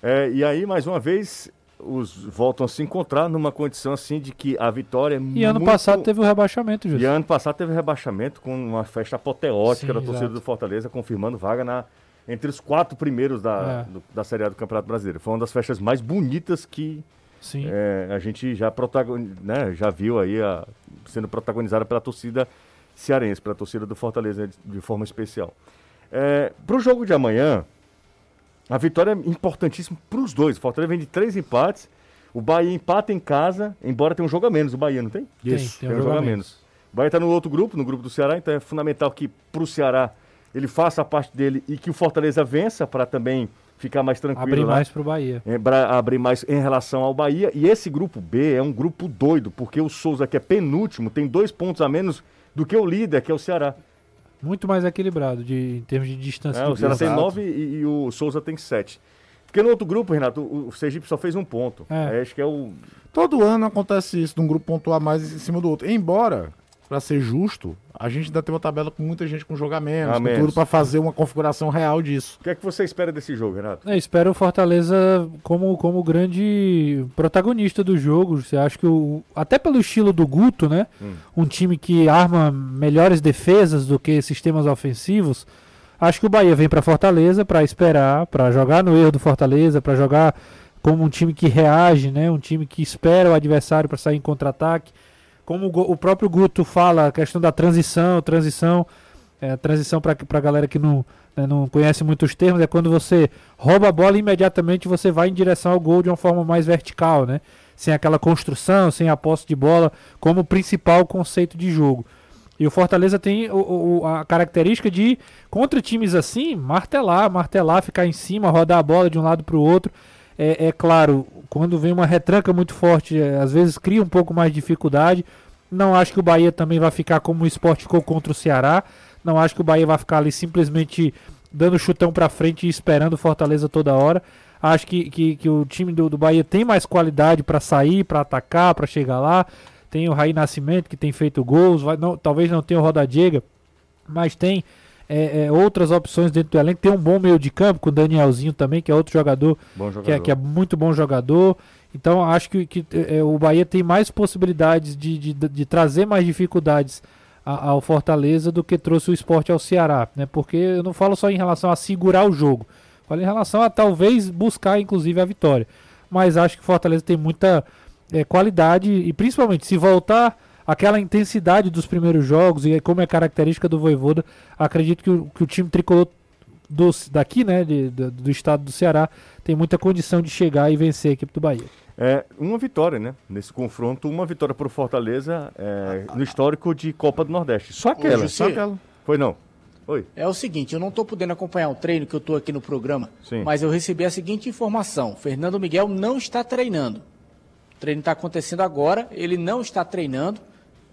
[SPEAKER 1] É, e aí, mais uma vez, os voltam a se encontrar numa condição assim de que a vitória é
[SPEAKER 6] E ano
[SPEAKER 1] muito-
[SPEAKER 6] passado teve o rebaixamento,
[SPEAKER 1] E
[SPEAKER 6] Júlio.
[SPEAKER 1] ano passado teve rebaixamento com uma festa apoteótica
[SPEAKER 6] Sim,
[SPEAKER 1] da torcida
[SPEAKER 6] exato.
[SPEAKER 1] do Fortaleza, confirmando vaga na, entre os quatro primeiros da,
[SPEAKER 6] É.
[SPEAKER 1] do- da Série A do Campeonato Brasileiro. Foi uma das festas mais bonitas que é, a gente já, protagon... né, já viu aí a- sendo protagonizada pela torcida cearense, pela torcida do Fortaleza de, de forma especial. para o jogo de amanhã, a vitória é importantíssima para os dois. O Fortaleza vem de três empates. O Bahia empata em casa, embora tenha um jogo a menos. O Bahia não tem?
[SPEAKER 6] Tem, tem um jogo a menos.
[SPEAKER 1] O Bahia está no outro grupo, no grupo do Ceará, então é fundamental que para o Ceará ele faça a parte dele e que o Fortaleza vença para também ficar mais tranquilo
[SPEAKER 6] Abrir
[SPEAKER 1] lá.
[SPEAKER 6] mais pro Bahia.
[SPEAKER 1] É, pra abrir mais em relação ao Bahia. E esse grupo B é um grupo doido, porque o Souza, que é penúltimo, tem dois pontos a menos do que o líder, que é o Ceará.
[SPEAKER 6] Muito mais equilibrado de, em termos de distância.
[SPEAKER 1] É,
[SPEAKER 6] de
[SPEAKER 1] o Ceará tem nove e, e o Souza tem sete. Porque no outro grupo, Renato, o, o Sergipe só fez um ponto.
[SPEAKER 6] É.
[SPEAKER 1] Aí acho que é o.
[SPEAKER 7] Todo ano acontece isso, de um grupo pontuar mais em cima do outro. Embora, pra ser justo, a gente ainda tem uma tabela com muita gente com jogo a menos,
[SPEAKER 1] A
[SPEAKER 7] com
[SPEAKER 1] menos.
[SPEAKER 7] tudo pra fazer uma configuração real disso.
[SPEAKER 1] O que é que você espera desse jogo, Renato?
[SPEAKER 6] É, espero o Fortaleza como, como grande protagonista do jogo. Você acha que o. Até pelo estilo do Guto, né?
[SPEAKER 1] Hum.
[SPEAKER 6] Um time que arma melhores defesas do que sistemas ofensivos. Acho que o Bahia vem para Fortaleza para esperar, para jogar no erro do Fortaleza, para jogar como um time que reage, né? Um time que espera o adversário para sair em contra-ataque. Como o, próprio Guto fala, a questão da transição, transição, é, transição para a galera que não, né, não conhece muito os termos, é quando você rouba a bola e imediatamente você vai em direção ao gol de uma forma mais vertical, né? Sem aquela construção, sem a posse de bola como principal conceito de jogo. E o Fortaleza tem o- o- a característica de, contra times assim, martelar, martelar, ficar em cima, rodar a bola de um lado para o outro. É, é claro, quando vem uma retranca muito forte, é, às vezes cria um pouco mais de dificuldade. Não acho que o Bahia também vai ficar como o esporte ficou contra o Ceará. Não acho que o Bahia vai ficar ali simplesmente dando chutão para frente e esperando Fortaleza toda hora. Acho que, que, que o time do, do Bahia tem mais qualidade para sair, para atacar, para chegar lá. Tem o Raí Nascimento que tem feito gols, vai, não, talvez não tenha o Roda Diega, mas tem é, é, outras opções dentro do elenco. Tem um bom meio de campo com o Danielzinho também, que é outro jogador,
[SPEAKER 1] Bom
[SPEAKER 6] que, é,
[SPEAKER 1] jogador.
[SPEAKER 6] que é muito bom jogador. Então acho que, que, é, o Bahia tem mais possibilidades de, de, de trazer mais dificuldades a- ao Fortaleza do que trouxe o esporte ao Ceará, né? Porque eu não falo só em relação a segurar o jogo, falo em relação a talvez buscar inclusive a vitória. Mas acho que o Fortaleza tem muita é, qualidade e principalmente se voltar aquela intensidade dos primeiros jogos e como é característica do Voivoda, acredito que o, que o time tricolor do, daqui, né, de- do, do estado do Ceará, tem muita condição de chegar e vencer a equipe do Bahia.
[SPEAKER 1] É uma vitória, né? Nesse confronto, uma vitória para o Fortaleza é, no histórico de Copa do Nordeste. Só aquela. Só aquela. Foi não. Oi.
[SPEAKER 3] É o seguinte, eu não estou podendo acompanhar o treino que eu estou aqui no programa,
[SPEAKER 1] Sim.
[SPEAKER 3] mas eu recebi a seguinte informação: Fernando Miguel não está treinando. O treino está acontecendo agora, ele não está treinando.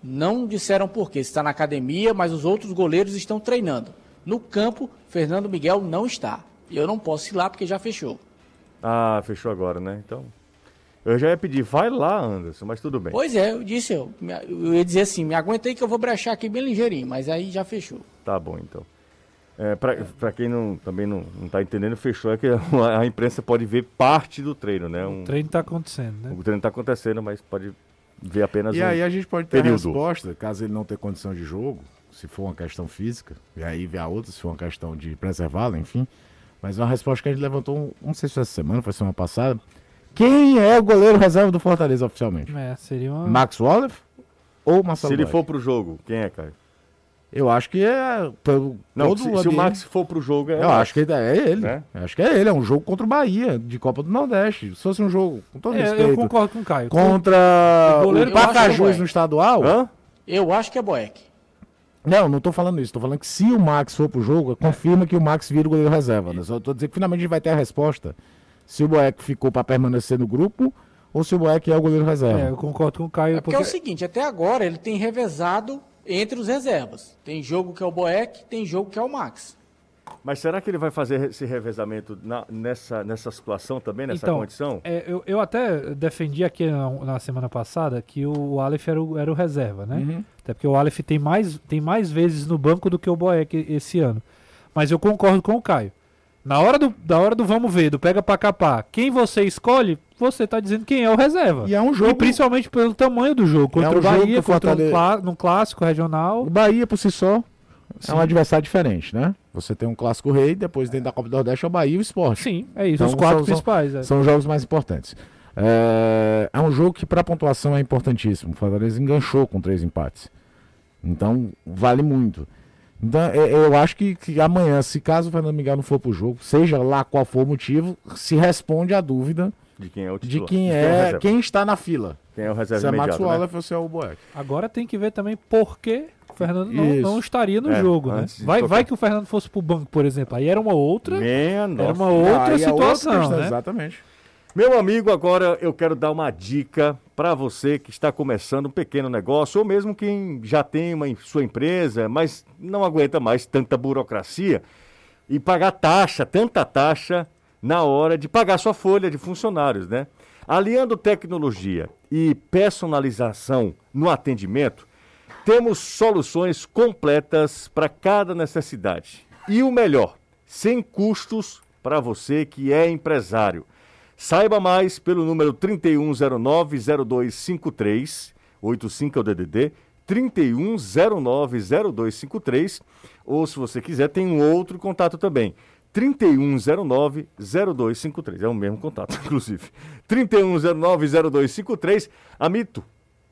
[SPEAKER 3] Não disseram por quê. Está na academia, mas os outros goleiros estão treinando. No campo, Fernando Miguel não está. E eu não posso ir lá porque já fechou.
[SPEAKER 1] Ah, fechou agora, né? Então. Eu já ia pedir, vai lá, Anderson, mas tudo bem.
[SPEAKER 3] Pois é, eu disse, eu, eu ia dizer assim, me aguenta aí que eu vou brechar aqui bem ligeirinho, mas aí já fechou.
[SPEAKER 1] Tá bom, então. É, para quem não, também não, não tá entendendo, fechou é que a, a imprensa pode ver parte do treino, né? Um,
[SPEAKER 6] O treino está acontecendo, né?
[SPEAKER 1] o treino tá acontecendo, mas pode ver apenas
[SPEAKER 7] E
[SPEAKER 1] um
[SPEAKER 7] aí a gente pode ter a
[SPEAKER 1] período.
[SPEAKER 7] resposta, caso ele não tenha condição de jogo, se for uma questão física, e aí ver a outra, se for uma questão de preservá-la, enfim. Mas uma resposta que a gente levantou, um- não sei se foi essa semana, foi semana passada. Quem é o goleiro reserva do Fortaleza oficialmente?
[SPEAKER 6] É, seria uma...
[SPEAKER 7] Max Wallace ou Marcelo
[SPEAKER 1] Se ele for pro jogo, quem é, Caio?
[SPEAKER 7] Eu acho que é. Pelo,
[SPEAKER 1] Não,
[SPEAKER 7] todo
[SPEAKER 1] se, se o
[SPEAKER 7] ambiente-
[SPEAKER 1] Max for pro jogo, é.
[SPEAKER 7] Eu acho que é ele.
[SPEAKER 1] Né?
[SPEAKER 7] Eu Acho que é ele. É um jogo contra o Bahia, de Copa do Nordeste. Se fosse um jogo, com todo
[SPEAKER 6] É,
[SPEAKER 7] respeito,
[SPEAKER 6] eu concordo com o Caio.
[SPEAKER 7] contra
[SPEAKER 3] O goleiro é
[SPEAKER 7] Pacajus
[SPEAKER 3] Boeck.
[SPEAKER 7] no estadual.
[SPEAKER 1] Hã?
[SPEAKER 3] Eu acho que é Boeck.
[SPEAKER 7] Não, não tô falando isso. Tô falando que se o Max for pro jogo, confirma que o Max vira o goleiro reserva. Né? Só tô dizendo que finalmente a gente vai ter a resposta. Se o Boeck ficou pra permanecer no grupo ou se o Boeck é o goleiro reserva.
[SPEAKER 6] É, eu concordo com o Caio.
[SPEAKER 3] É porque é o seguinte, até agora ele tem revezado entre os reservas. Tem jogo que é o Boeck, tem jogo que é o Max.
[SPEAKER 1] Mas será que ele vai fazer esse revezamento na- nessa, nessa situação também, nessa
[SPEAKER 6] Então,
[SPEAKER 1] condição?
[SPEAKER 6] É, eu, eu até defendi aqui na, na semana passada que o Aleph era o, era o reserva, né?
[SPEAKER 7] Uhum.
[SPEAKER 6] Até porque o Aleph tem mais, tem mais vezes no banco do que o Boeck esse ano. Mas eu concordo com o Caio. Na hora do, da hora do vamos ver, do pega pra capar, quem você escolhe, você tá dizendo quem é o reserva.
[SPEAKER 7] E é um
[SPEAKER 6] E
[SPEAKER 7] jogo.
[SPEAKER 6] principalmente pelo tamanho do jogo. Contra
[SPEAKER 7] um
[SPEAKER 6] o
[SPEAKER 7] jogo
[SPEAKER 6] Bahia,
[SPEAKER 7] que o
[SPEAKER 6] contra um
[SPEAKER 7] Fortaleza-
[SPEAKER 6] clá, num clássico regional.
[SPEAKER 7] O Bahia por si só é um adversário diferente, né? Você tem um clássico rei, depois dentro da Copa do Nordeste é o Bahia e o Esporte.
[SPEAKER 6] Sim, é isso.
[SPEAKER 7] Então,
[SPEAKER 6] os quatro
[SPEAKER 7] são- são-
[SPEAKER 6] principais. é.
[SPEAKER 7] São os jogos mais importantes. É, é um jogo que para pontuação é importantíssimo. O Fortaleza enganchou com três empates. Então vale muito. Então é- eu acho que, que amanhã, se caso o Fernando Miguel não for pro jogo, seja lá qual for o motivo, se responde a dúvida
[SPEAKER 1] De quem é o
[SPEAKER 7] de
[SPEAKER 1] titular.
[SPEAKER 7] quem
[SPEAKER 1] o
[SPEAKER 7] é
[SPEAKER 1] reserva.
[SPEAKER 7] quem está na fila.
[SPEAKER 1] Quem é o reserva
[SPEAKER 7] Se é Max
[SPEAKER 1] imediato, né?
[SPEAKER 7] Wallace ou se é o Boeck.
[SPEAKER 6] Agora tem que ver também por que o Fernando não, não estaria no
[SPEAKER 1] É,
[SPEAKER 6] jogo, né?
[SPEAKER 1] de
[SPEAKER 6] Vai, vai que o Fernando fosse pro banco, por exemplo. Aí era uma outra.
[SPEAKER 1] Minha
[SPEAKER 6] Era
[SPEAKER 1] nossa.
[SPEAKER 6] uma outra
[SPEAKER 7] Aí é outra
[SPEAKER 6] situação,
[SPEAKER 7] questão,
[SPEAKER 6] né?
[SPEAKER 7] Exatamente.
[SPEAKER 1] Meu amigo, agora eu quero dar uma dica para você que está começando um pequeno negócio, ou mesmo quem já tem uma em- sua empresa, mas não aguenta mais tanta burocracia e pagar taxa, tanta taxa, na hora de pagar sua folha de funcionários, né? Aliando tecnologia e personalização no atendimento, temos soluções completas para cada necessidade. E o melhor, sem custos para você que é empresário. Saiba mais pelo número 3109-0253, 85 é o DDD, 3109-0253, ou se você quiser, tem um outro contato também, 3109-0253, é o mesmo contato, inclusive. 3109-0253, Amito,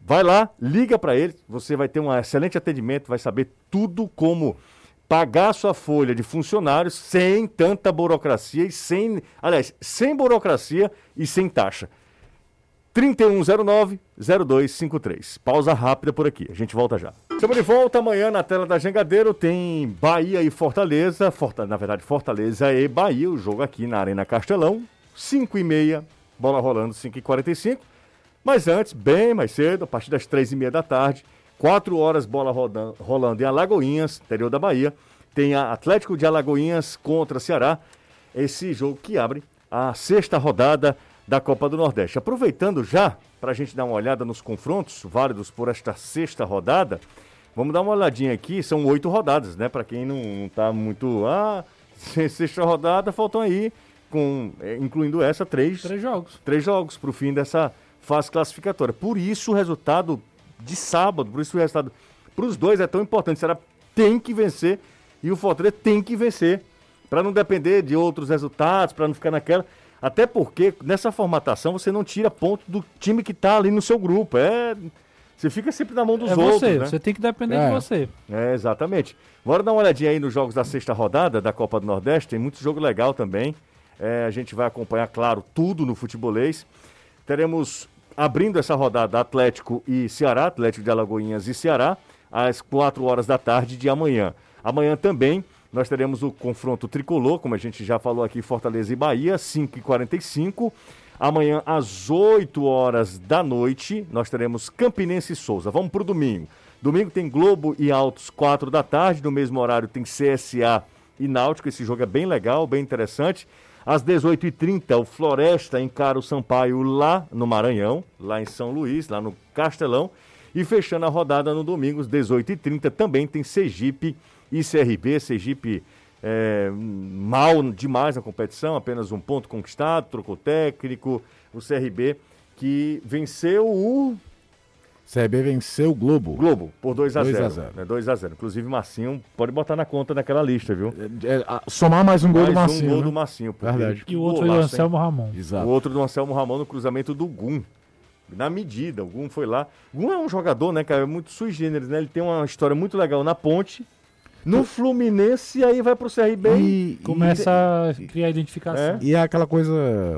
[SPEAKER 1] vai lá, liga para ele, você vai ter um excelente atendimento, vai saber tudo como pagar sua folha de funcionários sem tanta burocracia e sem, aliás, sem burocracia e sem taxa. 3109-0253. Pausa rápida por aqui, a gente volta já. Estamos de volta amanhã na tela da Jangadeiro. Tem Bahia e Fortaleza. Forta, na verdade, Fortaleza e Bahia. O jogo aqui na Arena Castelão. 5 e meia, bola rolando 5 e 45 Mas antes, bem mais cedo, a partir das 3 e meia da tarde, 4 horas, bola rodan- rolando em Alagoinhas, interior da Bahia. Tem a Atlético de Alagoinhas contra Ceará. Esse jogo que abre a sexta rodada da Copa do Nordeste. Aproveitando já, para a gente dar uma olhada nos confrontos válidos por esta sexta rodada, vamos dar uma olhadinha aqui. São oito rodadas, né? Para quem não está muito. Ah, sexta rodada, faltam aí, com, eh, incluindo essa, três,
[SPEAKER 6] Três jogos.
[SPEAKER 1] três jogos para o fim dessa fase classificatória. Por isso o resultado de sábado, por isso o resultado para os dois é tão importante. O Ceará tem que vencer e o Fortaleza tem que vencer para não depender de outros resultados, para não ficar naquela. Até porque nessa formatação você não tira ponto do time que está ali no seu grupo. É, você fica sempre na mão dos
[SPEAKER 6] é
[SPEAKER 1] outros.
[SPEAKER 6] você,
[SPEAKER 1] né?
[SPEAKER 6] você tem que depender
[SPEAKER 7] É.
[SPEAKER 6] de você.
[SPEAKER 1] É, exatamente. Bora dar uma olhadinha aí nos jogos da sexta rodada da Copa do Nordeste. Tem muito jogo legal também. É, a gente vai acompanhar, claro, tudo no futebolês. Teremos, abrindo essa rodada, Atlético e Ceará, Atlético de Alagoinhas e Ceará, às 4 horas da tarde de amanhã. Amanhã também nós teremos o confronto tricolor, como a gente já falou aqui, Fortaleza e Bahia, 5h45. Amanhã, às 8 horas da noite, nós teremos Campinense e Souza. Vamos para o domingo. Domingo tem Globo e Altos, 4 da tarde. No mesmo horário tem CSA e Náutico. Esse jogo é bem legal, bem interessante. Às 18h30, o Floresta encara o Sampaio lá no Maranhão, lá em São Luís, lá no Castelão. E fechando a rodada no domingo, às 18h30, também tem Sergipe CRB. Sergipe é, mal demais na competição, apenas um ponto conquistado, trocou técnico. O CRB que venceu o
[SPEAKER 7] CRB venceu o Globo.
[SPEAKER 1] Globo por 2 a
[SPEAKER 7] 2 a
[SPEAKER 1] 0
[SPEAKER 7] 0.
[SPEAKER 1] né? 2 a 0 Inclusive, Marcinho pode botar na conta naquela lista, viu?
[SPEAKER 7] É, é, a- somar mais um gol
[SPEAKER 1] Mais
[SPEAKER 7] do Marcinho.
[SPEAKER 1] um gol
[SPEAKER 7] né?
[SPEAKER 1] do Marcinho. porque
[SPEAKER 7] Verdade.
[SPEAKER 6] E o outro o
[SPEAKER 1] golaço, hein?
[SPEAKER 6] Anselmo Ramon.
[SPEAKER 7] Exato.
[SPEAKER 1] O outro do Anselmo Ramon no cruzamento do Gum. Na medida, o Gum foi lá. O Gum é um jogador, né, cara? É muito sui generis, né? Ele tem uma história muito legal na ponte. No Fluminense, aí vai pro CRB.
[SPEAKER 7] E,
[SPEAKER 6] Começa a criar identificação.
[SPEAKER 1] É.
[SPEAKER 7] e é aquela coisa.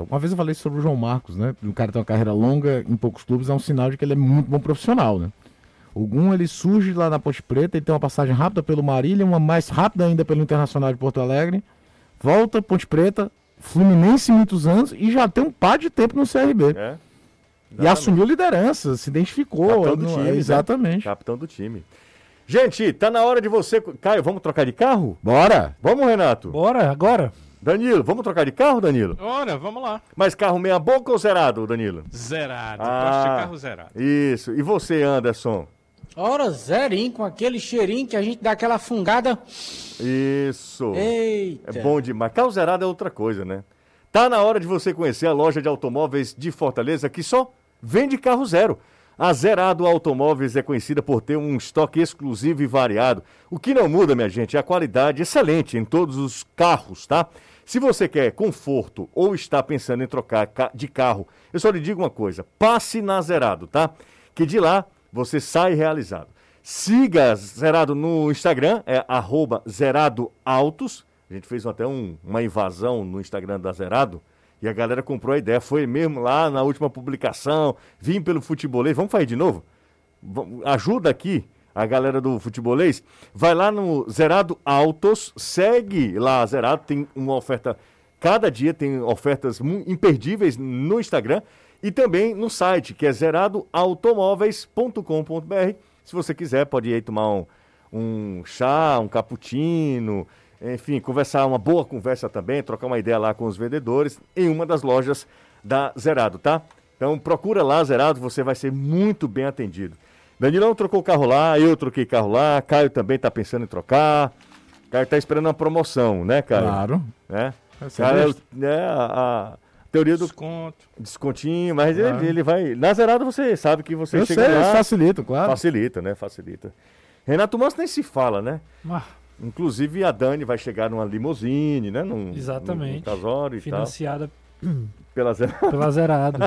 [SPEAKER 7] Uma vez eu falei sobre o João Marcos, né? O cara tem uma carreira longa em poucos clubes, é um sinal de que ele é muito bom profissional, né? O Gum, ele surge lá na Ponte Preta, ele tem uma passagem rápida pelo Marília, uma mais rápida ainda pelo Internacional de Porto Alegre. Volta, Ponte Preta, Fluminense muitos anos e já tem um par de tempo no CRB.
[SPEAKER 1] É.
[SPEAKER 7] E assumiu liderança, se identificou.
[SPEAKER 1] Capitão do
[SPEAKER 7] não-
[SPEAKER 1] time, né?
[SPEAKER 7] exatamente.
[SPEAKER 1] Capitão do time. Gente, tá na hora de você. Caio, vamos trocar de carro?
[SPEAKER 7] Bora!
[SPEAKER 1] Vamos, Renato?
[SPEAKER 6] Bora, agora?
[SPEAKER 1] Danilo, vamos trocar de carro, Danilo?
[SPEAKER 4] Ora, vamos lá.
[SPEAKER 1] Mas carro meia boca ou zerado, Danilo?
[SPEAKER 4] Zerado.
[SPEAKER 1] Ah.
[SPEAKER 4] Gosto de carro zerado.
[SPEAKER 1] Isso. E você, Anderson?
[SPEAKER 3] Hora zerinho com aquele cheirinho que a gente dá aquela fungada.
[SPEAKER 1] Isso.
[SPEAKER 3] Eita.
[SPEAKER 1] É bom demais. Carro zerado é outra coisa, né? Tá na hora de você conhecer a loja de automóveis de Fortaleza que só vende carro zero. A Zerado Automóveis é conhecida por ter um estoque exclusivo e variado. O que não muda, minha gente, é a qualidade excelente em todos os carros, tá? Se você quer conforto ou está pensando em trocar ca- de carro, eu só lhe digo uma coisa: passe na Zerado, tá? Que de lá você sai realizado. Siga Zerado no Instagram, é arroba Zerado Autos. A gente fez até um- uma invasão no Instagram da Zerado e a galera comprou a ideia. Foi mesmo lá na última publicação, vim pelo futebolês. Vamos fazer de novo? Ajuda aqui a galera do futebolês. Vai lá no Zerado Autos, segue lá Zerado, tem uma oferta. Cada dia tem ofertas imperdíveis no Instagram e também no site, que é zeradoautomóveis.com.br. Se você quiser, pode ir aí tomar um, um chá, um cappuccino, enfim, conversar, uma boa conversa também, trocar uma ideia lá com os vendedores em uma das lojas da Zerado, tá? Então procura lá, Zerado, você vai ser muito bem atendido. Danilão trocou o carro lá, eu troquei carro lá, Caio também tá pensando em trocar. Caio tá esperando uma promoção, né, Caio?
[SPEAKER 7] Claro.
[SPEAKER 1] Né? Cara,
[SPEAKER 7] é
[SPEAKER 1] é né, a, a teoria do
[SPEAKER 4] Desconto.
[SPEAKER 1] descontinho, mas
[SPEAKER 7] Claro.
[SPEAKER 1] ele, ele vai. Na Zerado você sabe que você
[SPEAKER 7] Eu
[SPEAKER 1] chega
[SPEAKER 7] sei,
[SPEAKER 1] lá.
[SPEAKER 7] facilita, claro.
[SPEAKER 1] Facilita, né? Facilita. Renato Manso nem se fala, né?
[SPEAKER 6] Ah,
[SPEAKER 1] Inclusive a Dani vai chegar numa limusine, né? Num,
[SPEAKER 6] Exatamente.
[SPEAKER 1] Num, casório e
[SPEAKER 6] financiada
[SPEAKER 1] tal. Pela Zerado.
[SPEAKER 6] pela Zerado.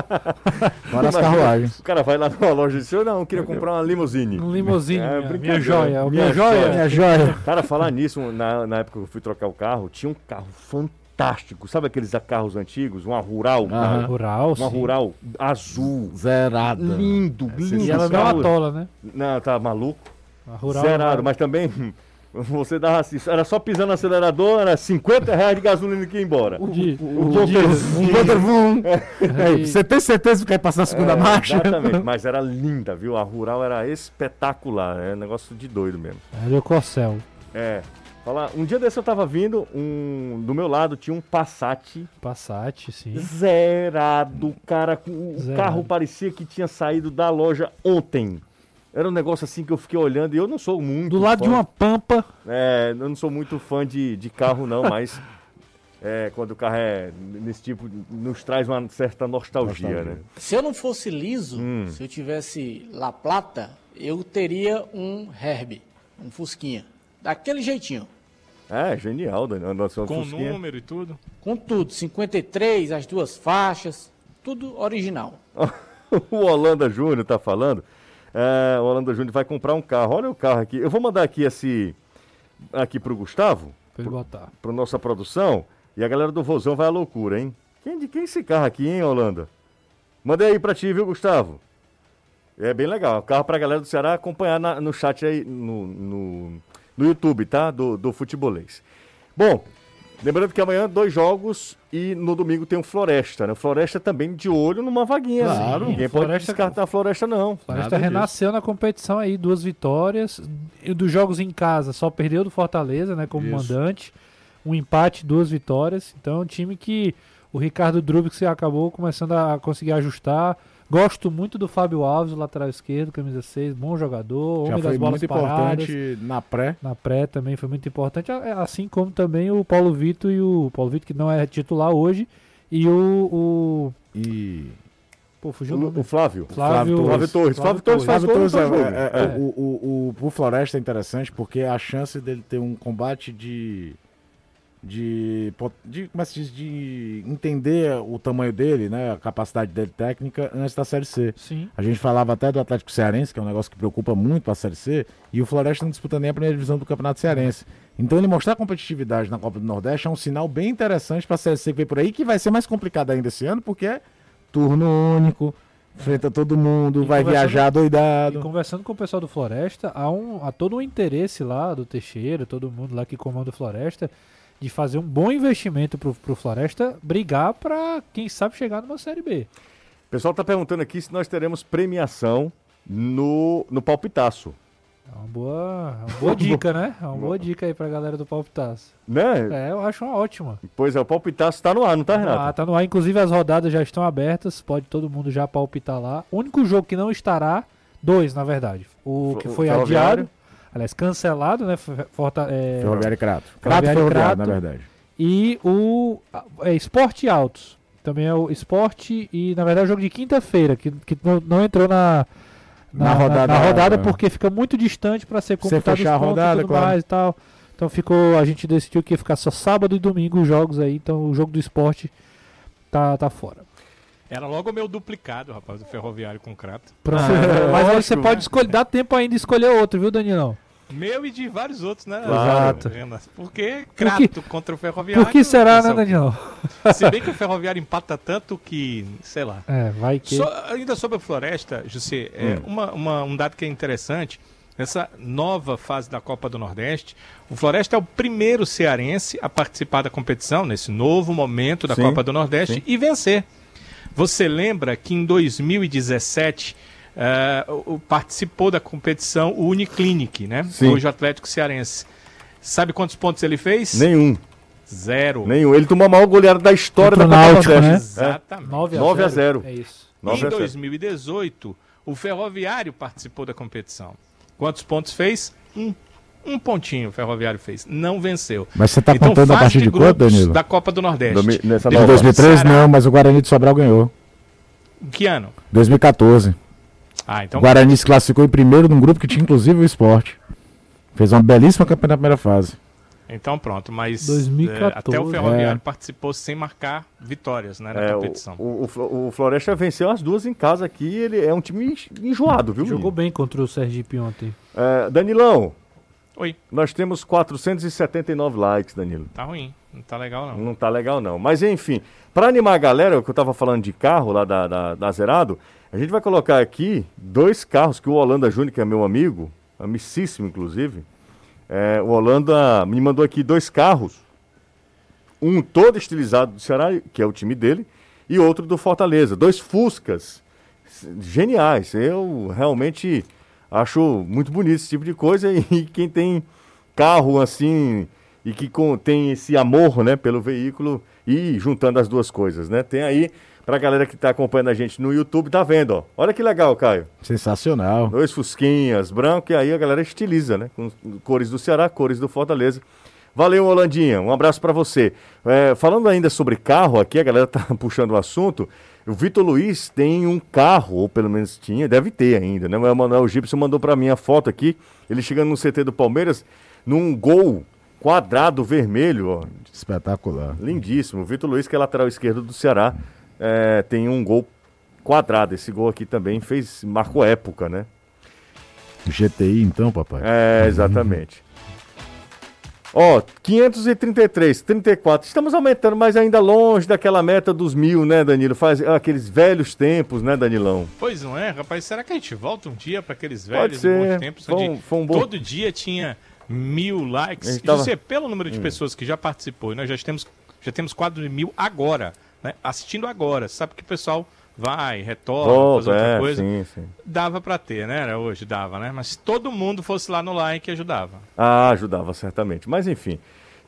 [SPEAKER 7] Várias
[SPEAKER 1] Imagina,
[SPEAKER 7] carruagens.
[SPEAKER 1] O cara vai lá numa loja e diz, eu não, eu queria comprar uma limusine.
[SPEAKER 6] Um limousine,
[SPEAKER 1] É,
[SPEAKER 6] minha, minha joia.
[SPEAKER 1] Minha
[SPEAKER 6] Minha joia.
[SPEAKER 7] Minha joia.
[SPEAKER 1] Cara, falar nisso, na, na época que eu fui trocar o carro, tinha um carro fantástico. Sabe aqueles carros antigos? Uma rural, cara?
[SPEAKER 6] Rural,
[SPEAKER 1] Uma
[SPEAKER 6] sim.
[SPEAKER 1] rural azul.
[SPEAKER 7] Zerada.
[SPEAKER 1] Lindo, lindo.
[SPEAKER 6] E ela não
[SPEAKER 1] carro.
[SPEAKER 6] atola, né?
[SPEAKER 1] Não, tá maluco.
[SPEAKER 6] A rural
[SPEAKER 1] Zerado,
[SPEAKER 6] não-
[SPEAKER 1] mas também você dava assim, era só pisando no acelerador, era 50 reais de gasolina que ia embora.
[SPEAKER 6] De-
[SPEAKER 1] o
[SPEAKER 6] de-
[SPEAKER 1] ponto-
[SPEAKER 7] Um Vroom. É, Você tem certeza que quer passar a segunda
[SPEAKER 1] É,
[SPEAKER 7] marcha?
[SPEAKER 1] Exatamente, mas era linda, viu? A rural era espetacular, é um negócio de doido mesmo.
[SPEAKER 6] Olha o Corcel.
[SPEAKER 1] É. Falar, um dia desse eu tava vindo, um, do meu lado tinha um Passat
[SPEAKER 6] Passat, sim.
[SPEAKER 1] zerado, cara. O
[SPEAKER 6] Zerado.
[SPEAKER 1] carro parecia que tinha saído da loja ontem. Era um negócio assim que eu fiquei olhando e eu não sou muito.
[SPEAKER 6] Do lado
[SPEAKER 1] fã-
[SPEAKER 6] de uma pampa.
[SPEAKER 1] É, eu não sou muito fã de, de carro, não, mas é, quando o carro é nesse tipo, nos traz uma certa nostalgia,
[SPEAKER 7] Nostalgia.
[SPEAKER 1] né?
[SPEAKER 3] Se eu não fosse liso,
[SPEAKER 1] Hum.
[SPEAKER 3] se eu tivesse La Plata, eu teria um Herb, um Fusquinha. Daquele jeitinho.
[SPEAKER 1] É, genial, Daniel. Nossa,
[SPEAKER 4] Com
[SPEAKER 1] Fusquinha.
[SPEAKER 4] número e tudo.
[SPEAKER 3] Com tudo, 53, as duas faixas, tudo original.
[SPEAKER 1] o Holanda Júnior tá falando. É, o Holanda Júnior vai comprar um carro. Olha o carro aqui. Eu vou mandar aqui esse. Aqui pro Gustavo,
[SPEAKER 6] Pra ele botar.
[SPEAKER 1] pro nossa produção. E a galera do Vozão vai à loucura, hein? Quem, de quem é esse carro aqui, hein, Holanda? Mandei aí pra ti, viu, Gustavo? É bem legal. Carro pra galera do Ceará acompanhar na- no chat aí, no, no, no YouTube, tá? Do, do Futebolês. Bom, lembrando que amanhã dois jogos e no domingo tem um Floresta, né? O Floresta também de olho numa vaguinha.
[SPEAKER 6] Claro.
[SPEAKER 1] Sim, Ninguém pode
[SPEAKER 6] Floresta-
[SPEAKER 1] descartar a Floresta, não.
[SPEAKER 6] Floresta
[SPEAKER 7] Nada
[SPEAKER 6] renasceu na competição aí, duas vitórias. E dos jogos em casa, só perdeu do Fortaleza, né, como
[SPEAKER 7] Isso.
[SPEAKER 6] mandante. Um empate, duas vitórias. Então é um time que o Ricardo Drubix acabou começando a conseguir ajustar. Gosto muito do Fábio Alves, o lateral esquerdo, camisa 6, bom jogador,
[SPEAKER 7] Já
[SPEAKER 6] homem
[SPEAKER 7] foi
[SPEAKER 6] das bolas
[SPEAKER 7] muito
[SPEAKER 6] paradas.
[SPEAKER 7] importante na pré.
[SPEAKER 6] Na pré também foi muito importante, a- assim como também o Paulo Vitor e o Paulo Vitor que não é titular hoje e o, o
[SPEAKER 7] E.
[SPEAKER 6] pô, fugiu o
[SPEAKER 1] O,
[SPEAKER 6] nome.
[SPEAKER 1] o Flávio.
[SPEAKER 6] Flávio,
[SPEAKER 1] Flávio Torres. Flávio Torres
[SPEAKER 7] Flávio Torres, é, é, é,
[SPEAKER 6] É.
[SPEAKER 7] O, o, o, o Floresta é interessante porque a chance dele ter um combate de. De, de, como é diz, de entender o tamanho dele, né, a capacidade dele técnica antes da Série C.
[SPEAKER 6] Sim.
[SPEAKER 7] A gente falava até do Atlético Cearense, que é um negócio que preocupa muito a Série C, e o Floresta não disputa nem a primeira divisão do Campeonato Cearense. Então ele mostrar competitividade na Copa do Nordeste é um sinal bem interessante para a Série C que vem por aí, que vai ser mais complicado ainda esse ano, porque é turno único, enfrenta todo mundo,
[SPEAKER 6] E
[SPEAKER 7] vai viajar
[SPEAKER 6] E
[SPEAKER 7] doidado.
[SPEAKER 6] conversando com o pessoal do Floresta, há, um, há todo um interesse lá do Teixeira, todo mundo lá que comanda o Floresta, de fazer um bom investimento pro, pro Floresta brigar pra, quem sabe, chegar numa Série B.
[SPEAKER 1] O pessoal tá perguntando aqui se nós teremos premiação no, no palpitaço.
[SPEAKER 6] É uma boa, é uma boa dica, né? É uma boa dica aí pra galera do Palpitaço.
[SPEAKER 1] Né?
[SPEAKER 6] É, eu acho uma ótima.
[SPEAKER 1] Pois é, o palpitaço tá no ar, não tá, Renato?
[SPEAKER 6] Ah, tá no ar. Inclusive as rodadas já estão abertas, pode todo mundo já palpitar lá. O único jogo que não estará, dois na verdade. O que
[SPEAKER 1] o
[SPEAKER 6] foi adiado, aliás, cancelado, né? Forta, é,
[SPEAKER 7] Ferroviário e Crato. Crato
[SPEAKER 6] Ferroviário
[SPEAKER 7] na verdade.
[SPEAKER 6] E o é, Esporte Altos. Também é o Esporte e, na verdade, é o jogo de quinta-feira, que, que não, não entrou na, na,
[SPEAKER 7] Na rodada-
[SPEAKER 6] na rodada
[SPEAKER 7] é.
[SPEAKER 6] porque fica muito distante para ser computado
[SPEAKER 7] fechar a rodada,
[SPEAKER 6] e tudo
[SPEAKER 7] claro.
[SPEAKER 6] mais e tal. Então ficou, a gente decidiu que ia ficar só sábado e domingo os jogos aí, então o jogo do esporte tá, tá fora.
[SPEAKER 4] Era logo o meu duplicado, rapaz, do Ferroviário com Crato.
[SPEAKER 6] Pronto.
[SPEAKER 1] Ah,
[SPEAKER 6] Mas aí
[SPEAKER 1] lógico.
[SPEAKER 6] você pode escolher, dá tempo ainda de escolher outro, viu, Danilão?
[SPEAKER 4] Meu e de vários outros, né?
[SPEAKER 6] Exato.
[SPEAKER 4] Porque
[SPEAKER 6] Por
[SPEAKER 4] Crato contra o Ferroviário.
[SPEAKER 6] Por que será, né, Danilão?
[SPEAKER 4] Se bem que o Ferroviário empata tanto que, sei lá.
[SPEAKER 6] É, vai que.
[SPEAKER 4] So- ainda sobre a Floresta, José, é,
[SPEAKER 1] Hum.
[SPEAKER 4] uma, uma- um dado que é interessante, nessa nova fase da Copa do Nordeste, o Floresta é o primeiro cearense a participar da competição, nesse novo momento da
[SPEAKER 1] Sim,
[SPEAKER 4] Copa do Nordeste,
[SPEAKER 1] sim.
[SPEAKER 4] e vencer. Você lembra que em 2017 o- participou da competição o Uniclinic, né?
[SPEAKER 1] Sim.
[SPEAKER 4] Hoje o Atlético Cearense. Sabe quantos pontos ele fez?
[SPEAKER 1] Nenhum.
[SPEAKER 4] Zero.
[SPEAKER 1] Nenhum. Ele tomou a maior goleada da história
[SPEAKER 6] Contra
[SPEAKER 1] da Copa
[SPEAKER 6] Náutico,
[SPEAKER 1] Nordeste.
[SPEAKER 6] né?
[SPEAKER 4] Exatamente.
[SPEAKER 6] 9 a
[SPEAKER 1] 9 a
[SPEAKER 6] 0.
[SPEAKER 1] 0.
[SPEAKER 6] É isso.
[SPEAKER 1] Nove
[SPEAKER 4] Em
[SPEAKER 1] a zero.
[SPEAKER 4] 2018, o Ferroviário participou da competição. Quantos pontos fez? Um. Um pontinho o Ferroviário fez. Não venceu.
[SPEAKER 7] Mas você tá
[SPEAKER 4] então,
[SPEAKER 7] contando a partir de quanto,
[SPEAKER 4] grupos
[SPEAKER 7] Danilo?
[SPEAKER 4] Da Copa do Nordeste.
[SPEAKER 1] Domi- nessa
[SPEAKER 7] Em
[SPEAKER 1] nova.
[SPEAKER 7] 2013
[SPEAKER 4] Ceará.
[SPEAKER 7] não, mas o Guarani de Sobral ganhou.
[SPEAKER 4] Que ano?
[SPEAKER 7] 2014.
[SPEAKER 4] Ah, então.
[SPEAKER 7] o Guarani se classificou em primeiro num grupo que tinha inclusive o esporte. Fez uma belíssima campanha na primeira fase.
[SPEAKER 4] Então pronto, mas
[SPEAKER 6] 2014,
[SPEAKER 4] eh, até o Ferroviário
[SPEAKER 7] é.
[SPEAKER 4] participou sem marcar vitórias né, na
[SPEAKER 1] É,
[SPEAKER 4] competição.
[SPEAKER 1] o, o, o Floresta venceu as duas em casa aqui. Ele é um time enjoado, viu?
[SPEAKER 6] Jogou bem contra o Sergipe ontem.
[SPEAKER 1] É, Danilão,
[SPEAKER 4] Oi,
[SPEAKER 1] nós temos 479 likes, Danilo.
[SPEAKER 4] tá ruim. Não tá legal, não.
[SPEAKER 1] Não tá legal, não. Mas enfim, para animar a galera, o que eu tava falando de carro lá da, da, da Zerado, a gente vai colocar aqui dois carros que o Holanda Júnior, que é meu amigo, amicíssimo inclusive, é, o Holanda me mandou aqui dois carros. Um todo estilizado do Ceará, que é o time dele, e outro do Fortaleza. Dois Fuscas geniais. Eu realmente acho muito bonito esse tipo de coisa e quem tem carro assim e que tem esse amor, né, pelo veículo e juntando as duas coisas, né? Tem aí pra galera que tá acompanhando a gente no YouTube, tá vendo, ó. Olha que legal, Caio.
[SPEAKER 7] Sensacional.
[SPEAKER 1] Dois fusquinhas branco e aí a galera estiliza, né? Com cores do Ceará, cores do Fortaleza. Valeu, Holandinha. Um abraço pra você. É, falando ainda sobre carro aqui, a galera tá puxando o assunto. O Vitor Luiz tem um carro, ou pelo menos tinha, deve ter ainda, né? O Emanuel Gibson mandou pra mim a foto aqui, ele chegando no CT do Palmeiras, num gol quadrado vermelho, ó.
[SPEAKER 7] Espetacular.
[SPEAKER 1] Lindíssimo. O Vitor Luiz, que é lateral esquerdo do Ceará, é, tem um gol quadrado. Esse gol aqui também fez, marcou época, né?
[SPEAKER 7] GTI então, papai.
[SPEAKER 1] É, exatamente. Ó, 533, 34. Estamos aumentando, mas ainda longe daquela meta dos mil, né, Danilo? Faz aqueles velhos tempos, né, Danilão?
[SPEAKER 4] Pois não é, rapaz? Será que a gente volta um dia para aqueles velhos e
[SPEAKER 1] ser.
[SPEAKER 4] bons tempos?
[SPEAKER 1] Foi um- foi um bom-
[SPEAKER 4] Todo dia tinha mil likes.
[SPEAKER 1] tava-
[SPEAKER 4] José, pelo número
[SPEAKER 1] Hum.
[SPEAKER 4] de pessoas que já participou, e nós já temos, já temos quadro de mil agora, né? Assistindo agora. Sabe que o pessoal vai, retorna, faz
[SPEAKER 1] Volta,
[SPEAKER 4] outra
[SPEAKER 1] é,
[SPEAKER 4] coisa.
[SPEAKER 1] sim, sim.
[SPEAKER 4] Dava para ter, né? Era Hoje dava, né? Mas se todo mundo fosse lá no like, ajudava.
[SPEAKER 1] Ah, ajudava certamente. Mas enfim,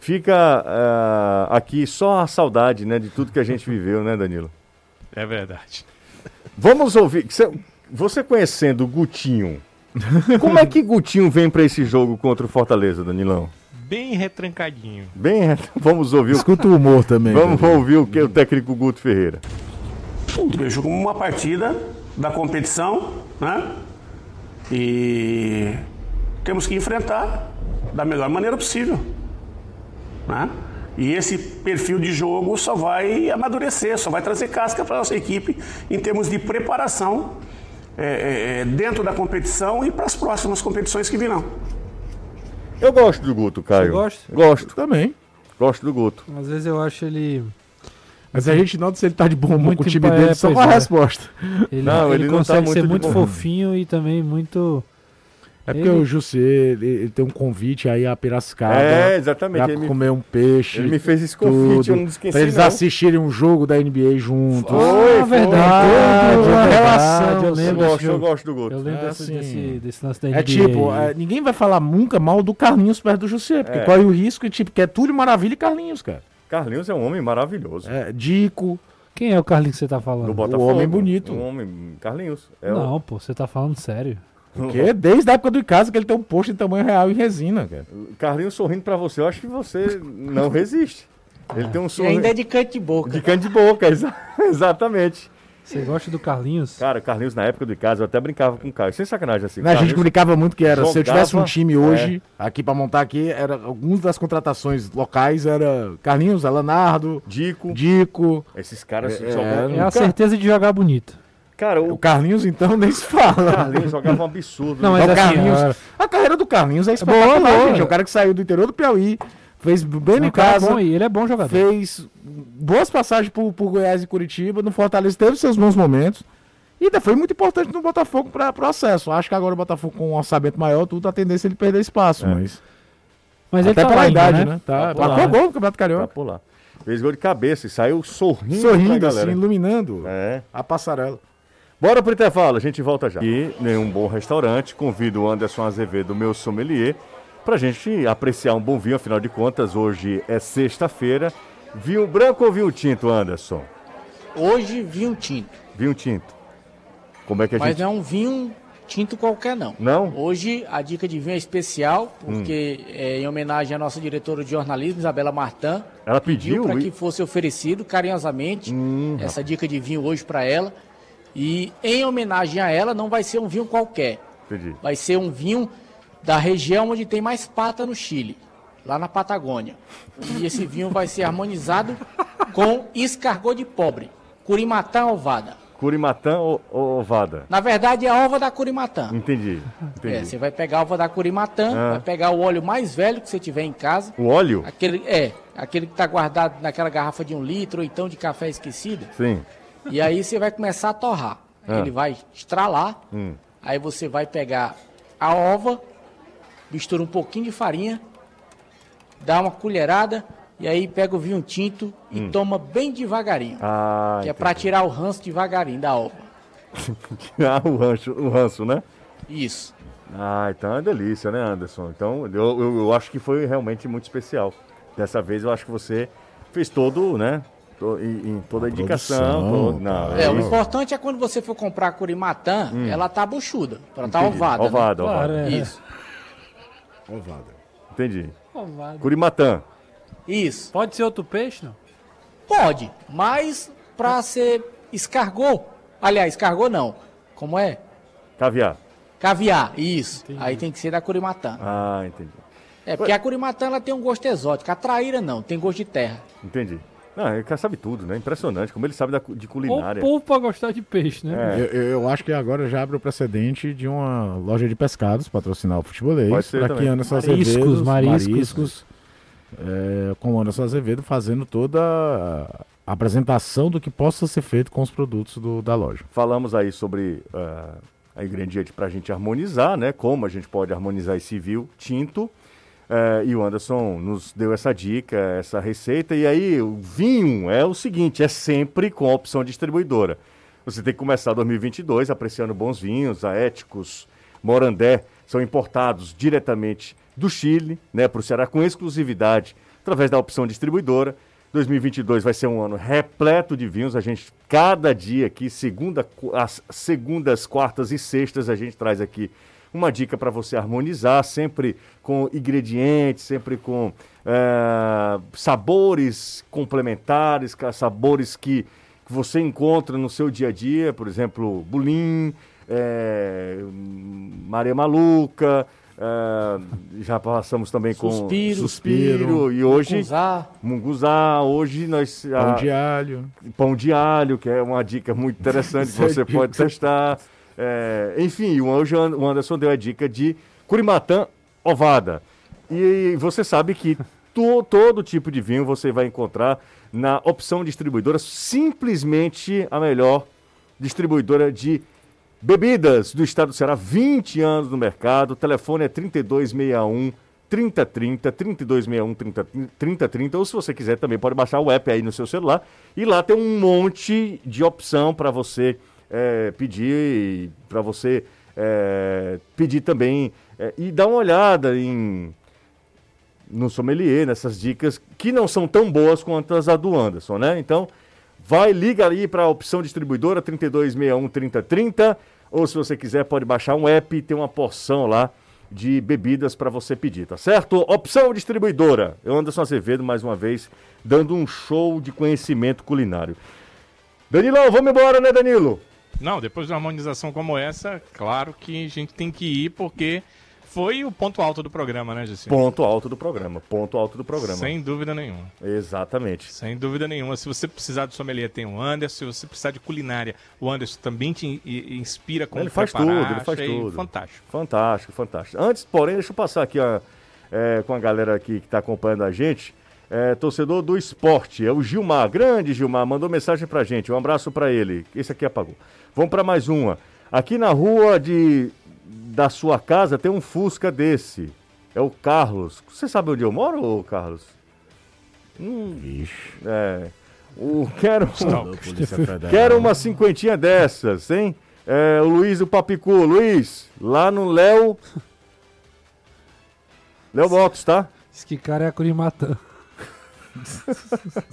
[SPEAKER 1] fica ah, aqui só a saudade, né, de tudo que a gente viveu, né, Danilo?
[SPEAKER 4] É verdade.
[SPEAKER 1] Vamos ouvir. Você, conhecendo o Gutinho, como é que Gutinho vem pra esse jogo contra o Fortaleza, Danilão?
[SPEAKER 4] Bem retrancadinho.
[SPEAKER 1] Bem, vamos ouvir. o-
[SPEAKER 7] Escuta o humor também.
[SPEAKER 1] Vamos ouvir o que o técnico Guto Ferreira.
[SPEAKER 11] Vejo como uma partida da competição, né? E temos que enfrentar da melhor maneira possível, né? E esse perfil de jogo só vai amadurecer, só vai trazer casca para a nossa equipe em termos de preparação é, é, é, dentro da competição e para as próximas competições que virão.
[SPEAKER 1] Eu gosto do Guto, Caio.
[SPEAKER 6] Você gosta?
[SPEAKER 1] Gosto,
[SPEAKER 7] Também.
[SPEAKER 1] gosto do Guto.
[SPEAKER 6] Às vezes eu acho ele.
[SPEAKER 7] Mas a gente nota se ele tá de bom humor
[SPEAKER 6] Muito
[SPEAKER 7] com o time dele,
[SPEAKER 6] é,
[SPEAKER 7] só com a
[SPEAKER 6] é.
[SPEAKER 7] resposta.
[SPEAKER 6] Ele,
[SPEAKER 1] Não,
[SPEAKER 6] ele,
[SPEAKER 1] ele não tá
[SPEAKER 6] consegue ser
[SPEAKER 1] muito de
[SPEAKER 6] muito
[SPEAKER 1] bom.
[SPEAKER 6] fofinho e também muito.
[SPEAKER 7] É porque
[SPEAKER 6] Ele-
[SPEAKER 7] o José, ele, ele tem um convite aí a Piracicaba.
[SPEAKER 1] É, exatamente.
[SPEAKER 7] Pra
[SPEAKER 1] Ele me,
[SPEAKER 7] comer um peixe.
[SPEAKER 1] ele me fez esse convite,
[SPEAKER 7] tudo,
[SPEAKER 1] eu não esqueci
[SPEAKER 7] Pra eles
[SPEAKER 1] não.
[SPEAKER 7] assistirem um jogo da NBA juntos.
[SPEAKER 1] Foi,
[SPEAKER 6] ah,
[SPEAKER 1] foi.
[SPEAKER 6] verdade,
[SPEAKER 7] Tudo,
[SPEAKER 6] é verdade,
[SPEAKER 7] relação,
[SPEAKER 6] eu
[SPEAKER 1] Eu
[SPEAKER 6] lembro desse
[SPEAKER 1] gosto, eu gosto do Guto.
[SPEAKER 6] Eu lembro
[SPEAKER 7] É
[SPEAKER 6] desse,
[SPEAKER 7] assim,
[SPEAKER 6] desse, desse lance da
[SPEAKER 7] É
[SPEAKER 6] NBA.
[SPEAKER 7] tipo, é, ninguém vai falar nunca mal do Carlinhos perto do José, porque
[SPEAKER 1] É.
[SPEAKER 7] corre o risco e tipo, que é Túlio Maravilha e Carlinhos, cara.
[SPEAKER 1] Carlinhos é um homem maravilhoso.
[SPEAKER 7] É, Dico,
[SPEAKER 6] Quem é o Carlinhos que você tá falando?
[SPEAKER 1] Do Botafogo.
[SPEAKER 7] homem bonito.
[SPEAKER 1] Um homem, Carlinhos. É o-
[SPEAKER 6] Não, pô, você tá falando sério.
[SPEAKER 7] Porque desde a época do Icasa que ele tem um posto em tamanho real em resina, cara.
[SPEAKER 1] Carlinhos sorrindo pra você, eu acho que você não resiste. Ele tem um
[SPEAKER 3] E
[SPEAKER 1] sorriso
[SPEAKER 3] ainda é de canto de boca.
[SPEAKER 1] de canto de boca, exa- exatamente.
[SPEAKER 6] Você gosta do Carlinhos?
[SPEAKER 1] Cara, o Carlinhos na época do casa, eu até brincava com o Caio. Sem sacanagem assim.
[SPEAKER 7] Né, a gente brincava muito que era, se eu tivesse um
[SPEAKER 1] jogava-
[SPEAKER 7] time hoje, aqui pra montar aqui, era algumas das contratações locais era Carlinhos, Alanardo,
[SPEAKER 1] Dico.
[SPEAKER 7] Dico.
[SPEAKER 1] Esses caras
[SPEAKER 7] É,
[SPEAKER 1] jogavam.
[SPEAKER 6] É a certeza de jogar bonito.
[SPEAKER 1] Cara,
[SPEAKER 7] O
[SPEAKER 1] o
[SPEAKER 7] Carlinhos, então, nem se fala.
[SPEAKER 1] Carlinhos jogava um absurdo.
[SPEAKER 6] Não,
[SPEAKER 1] né?
[SPEAKER 6] mas
[SPEAKER 7] É o
[SPEAKER 6] assim,
[SPEAKER 7] Carlinhos. A carreira do Carlinhos é
[SPEAKER 6] boa,
[SPEAKER 7] espetacular,
[SPEAKER 6] boa.
[SPEAKER 7] gente. É o cara que saiu do interior do Piauí, fez bem
[SPEAKER 6] Não,
[SPEAKER 7] em
[SPEAKER 6] o cara é e ele é bom jogador.
[SPEAKER 7] fez boas passagens por, por Goiás e Curitiba, no Fortaleza teve seus bons momentos. E ainda foi muito importante no Botafogo para o acesso. Acho que agora o Botafogo com um orçamento maior, tudo a tendência é ele perder espaço,
[SPEAKER 1] É.
[SPEAKER 7] mas...
[SPEAKER 6] Mas ele
[SPEAKER 7] Até
[SPEAKER 6] tá
[SPEAKER 7] pela
[SPEAKER 6] ainda,
[SPEAKER 7] idade,
[SPEAKER 6] né?
[SPEAKER 7] né? Tá,
[SPEAKER 1] Tá lá,
[SPEAKER 7] gol no Campeonato
[SPEAKER 1] Tá
[SPEAKER 7] Carioca.
[SPEAKER 1] por lá. Fez gol de cabeça e saiu sorrindo.
[SPEAKER 7] Sorrindo, assim, iluminando
[SPEAKER 1] É.
[SPEAKER 7] a passarela.
[SPEAKER 1] Bora pro intervalo, a gente volta já. E nenhum bom restaurante, convido o Anderson Azevedo, meu sommelier, pra gente apreciar um bom vinho, afinal de contas, hoje é sexta-feira. Vinho branco ou vinho tinto, Anderson?
[SPEAKER 3] Hoje vinho tinto.
[SPEAKER 1] Vinho tinto. Como é que a
[SPEAKER 3] Mas
[SPEAKER 1] gente...
[SPEAKER 3] não é um vinho tinto qualquer, não.
[SPEAKER 1] Não?
[SPEAKER 3] Hoje a dica de vinho é especial,
[SPEAKER 1] Hum.
[SPEAKER 3] porque é em homenagem à nossa diretora de jornalismo, Isabela Martã.
[SPEAKER 1] Ela pediu?
[SPEAKER 3] para
[SPEAKER 1] e-
[SPEAKER 3] que fosse oferecido carinhosamente
[SPEAKER 1] Hum,
[SPEAKER 3] essa dica de vinho hoje para ela. E em homenagem a ela, não vai ser um vinho qualquer.
[SPEAKER 1] Entendi.
[SPEAKER 3] Vai ser um vinho da região onde tem mais pata no Chile, lá na Patagônia. E esse vinho vai ser harmonizado com escargot de pobre, curimatã ovada.
[SPEAKER 1] Curimatã ou, ovada?
[SPEAKER 3] Na verdade, é a ova da curimatã.
[SPEAKER 1] Entendi.
[SPEAKER 3] É,
[SPEAKER 1] Entendi.
[SPEAKER 3] você vai pegar a ova da curimatã,
[SPEAKER 1] Ah.
[SPEAKER 3] vai pegar o óleo mais velho que você tiver em casa.
[SPEAKER 1] O óleo?
[SPEAKER 3] Aquele, é, aquele que está guardado naquela garrafa de um litro ou então de café esquecido.
[SPEAKER 1] Sim.
[SPEAKER 3] E aí você vai começar a torrar.
[SPEAKER 1] Ah.
[SPEAKER 3] Ele vai estralar.
[SPEAKER 1] Hum.
[SPEAKER 3] Aí você vai pegar a ova, mistura um pouquinho de farinha, dá uma colherada e aí pega o vinho tinto e
[SPEAKER 1] Hum.
[SPEAKER 3] toma bem devagarinho.
[SPEAKER 1] Ah,
[SPEAKER 3] que é para tirar o ranço devagarinho da ova.
[SPEAKER 1] ah, o rancho, o ranço, né?
[SPEAKER 3] Isso.
[SPEAKER 1] Ah, então é delícia, né, Anderson? Então, eu, eu, eu acho que foi realmente muito especial. Dessa vez eu acho que você fez todo, né? To- em, em toda a indicação.
[SPEAKER 7] produção,
[SPEAKER 1] todo- não,
[SPEAKER 3] É,
[SPEAKER 1] é
[SPEAKER 3] o importante é quando você for comprar a curimatã, ela tá buchuda, ela tá
[SPEAKER 1] Entendi.
[SPEAKER 3] ovada. né?
[SPEAKER 1] Ovada, ovada.
[SPEAKER 6] Claro, é.
[SPEAKER 3] Isso,
[SPEAKER 7] Ovada.
[SPEAKER 1] Entendi.
[SPEAKER 6] Ovado.
[SPEAKER 1] Curimatã.
[SPEAKER 3] isso.
[SPEAKER 6] Pode ser outro peixe, não?
[SPEAKER 3] Pode, mas pra ser escargot, aliás, escargot não, como é?
[SPEAKER 1] Caviar.
[SPEAKER 3] Caviar, isso. Aí tem que ser da curimatã.
[SPEAKER 1] Ah, entendi.
[SPEAKER 3] É, porque a curimatã ela tem um gosto exótico, a traíra não, tem gosto de terra.
[SPEAKER 1] Entendi. Não, ele sabe tudo, né? Impressionante como ele sabe da, de
[SPEAKER 6] Ou
[SPEAKER 1] culinária.
[SPEAKER 6] o povo pra gostar de peixe, né?
[SPEAKER 1] É.
[SPEAKER 7] Eu, eu- acho que agora já abre o precedente de uma loja de pescados patrocinar o
[SPEAKER 1] Pode
[SPEAKER 7] futebolês.
[SPEAKER 1] ser
[SPEAKER 7] Para que
[SPEAKER 1] também.
[SPEAKER 7] Anderson
[SPEAKER 6] Mariscos,
[SPEAKER 7] Azevedo,
[SPEAKER 6] mariscos.
[SPEAKER 7] mariscos, é, com o Anderson Azevedo fazendo toda a apresentação do que possa ser feito com os produtos do- da loja.
[SPEAKER 1] Falamos aí sobre ah, a ingrediente para a gente harmonizar, né? Como a gente pode harmonizar esse vinho tinto. Eh, e o Anderson nos deu essa dica, essa receita. E aí, o vinho é o seguinte: é sempre com a opção distribuidora. Você tem que começar 2022 apreciando bons vinhos, aéticos, Morandé, são importados diretamente do Chile, né, para o Ceará com exclusividade através da opção distribuidora. 2022 vai ser um ano repleto de vinhos. A gente, cada dia aqui, segunda, as segundas, quartas e sextas, a gente traz aqui uma dica para você harmonizar, sempre com ingredientes, sempre com eh, sabores complementares, sabores que você encontra no seu dia a dia, por exemplo, bulim, eh, Maria Maluca, eh, já passamos também com
[SPEAKER 3] Suspiro,
[SPEAKER 1] suspiro e hoje
[SPEAKER 3] Munguzá.
[SPEAKER 1] munguzá, hoje nós
[SPEAKER 7] Pão
[SPEAKER 1] ah,
[SPEAKER 7] de alho.
[SPEAKER 1] pão de alho, que é uma dica muito interessante que você pode testar. É, enfim, o Anderson deu a dica de curimatã ovada. E você sabe que to- todo tipo de vinho você vai encontrar na opção distribuidora, simplesmente a melhor distribuidora de bebidas do estado do Ceará, 20 anos no mercado. O telefone é 3261 3030, 3261 30, 3030, ou se você quiser também pode baixar o app aí no seu celular e lá tem um monte de opção para você é, pedir, para você é, pedir também é, e dar uma olhada em no sommelier, nessas dicas que não são tão boas quanto as do Anderson, né? Então, vai, liga aí para a opção distribuidora 3261 3030, ou se você quiser pode baixar um app e ter uma porção lá de bebidas para você pedir, tá certo? Opção distribuidora. Eu Anderson Azevedo mais uma vez dando um show de conhecimento culinário. Danilão, vamos embora, né, Danilo?
[SPEAKER 4] Não, depois de uma harmonização como essa, claro que a gente tem que ir porque foi o ponto alto do programa, né, Gissi?
[SPEAKER 1] Ponto alto do programa, ponto alto do programa.
[SPEAKER 4] Sem dúvida nenhuma.
[SPEAKER 1] Exatamente.
[SPEAKER 4] Sem dúvida nenhuma. Se você precisar de sommelier, tem o Anderson. Se você precisar de culinária, o Anderson também te in- in- inspira como
[SPEAKER 1] Ele faz
[SPEAKER 4] preparar.
[SPEAKER 1] tudo, ele faz tudo.
[SPEAKER 4] Fantástico.
[SPEAKER 1] Fantástico, fantástico. Antes, porém, deixa eu passar aqui ó, é, com a galera aqui que está acompanhando a gente. É, torcedor do esporte, é o Gilmar, grande Gilmar, mandou mensagem pra gente. Um abraço pra ele. Esse aqui apagou. Vamos pra mais uma. Aqui na rua de da sua casa tem um Fusca desse. É o Carlos. Você sabe onde eu moro, Carlos? Hum, é. O, quero,
[SPEAKER 7] Federal.
[SPEAKER 1] quero uma cinquentinha dessas, hein? É, o Luiz do Papicu. Luiz, lá no Léo. Léo Motos, tá?
[SPEAKER 6] Esse que cara é a Curimatã.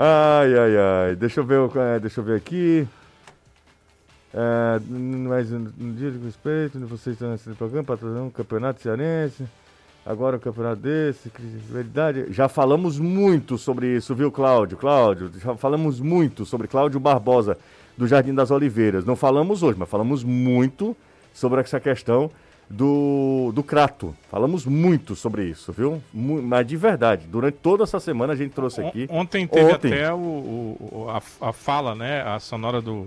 [SPEAKER 1] Ai, ai, ai. Deixa eu ver, o- é, deixa eu ver aqui. É, n- mais um, um dia de respeito, vocês estão nesse programa, patrocinando um campeonato cearense. Agora o campeonato desse, credibilidade. Já falamos muito sobre isso, viu, Cláudio? Cláudio, já falamos muito sobre Cláudio Barbosa, do Jardim das Oliveiras. Não falamos hoje, mas falamos muito sobre essa questão do, do Crato. Falamos muito sobre isso, viu? Mas de verdade, durante toda essa semana a gente trouxe aqui.
[SPEAKER 4] On- Ontem teve
[SPEAKER 1] Ontem.
[SPEAKER 4] até o, o- a, a fala, né? A sonora do.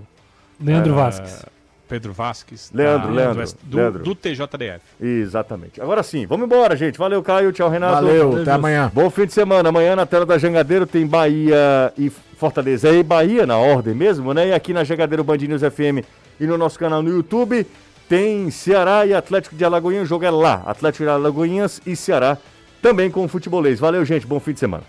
[SPEAKER 6] Leandro
[SPEAKER 4] eh,
[SPEAKER 6] Vasques.
[SPEAKER 4] Pedro Vasques.
[SPEAKER 1] Leandro,
[SPEAKER 4] da-
[SPEAKER 1] Leandro,
[SPEAKER 4] do,
[SPEAKER 1] Leandro.
[SPEAKER 4] do TJDF.
[SPEAKER 1] Exatamente. Agora sim, vamos embora, gente. Valeu, Caio. Tchau, Renato.
[SPEAKER 7] Valeu, até amanhã.
[SPEAKER 1] Bom fim de semana. Amanhã na tela da Jangadeiro tem Bahia e Fortaleza. É e Bahia na ordem mesmo, né? E aqui na Jangadeiro Band News FM e no nosso canal no YouTube tem Ceará e Atlético de Alagoinhas. O jogo é lá. Atlético de Alagoinhas e Ceará também com o futebolês. Valeu, gente. Bom fim de semana.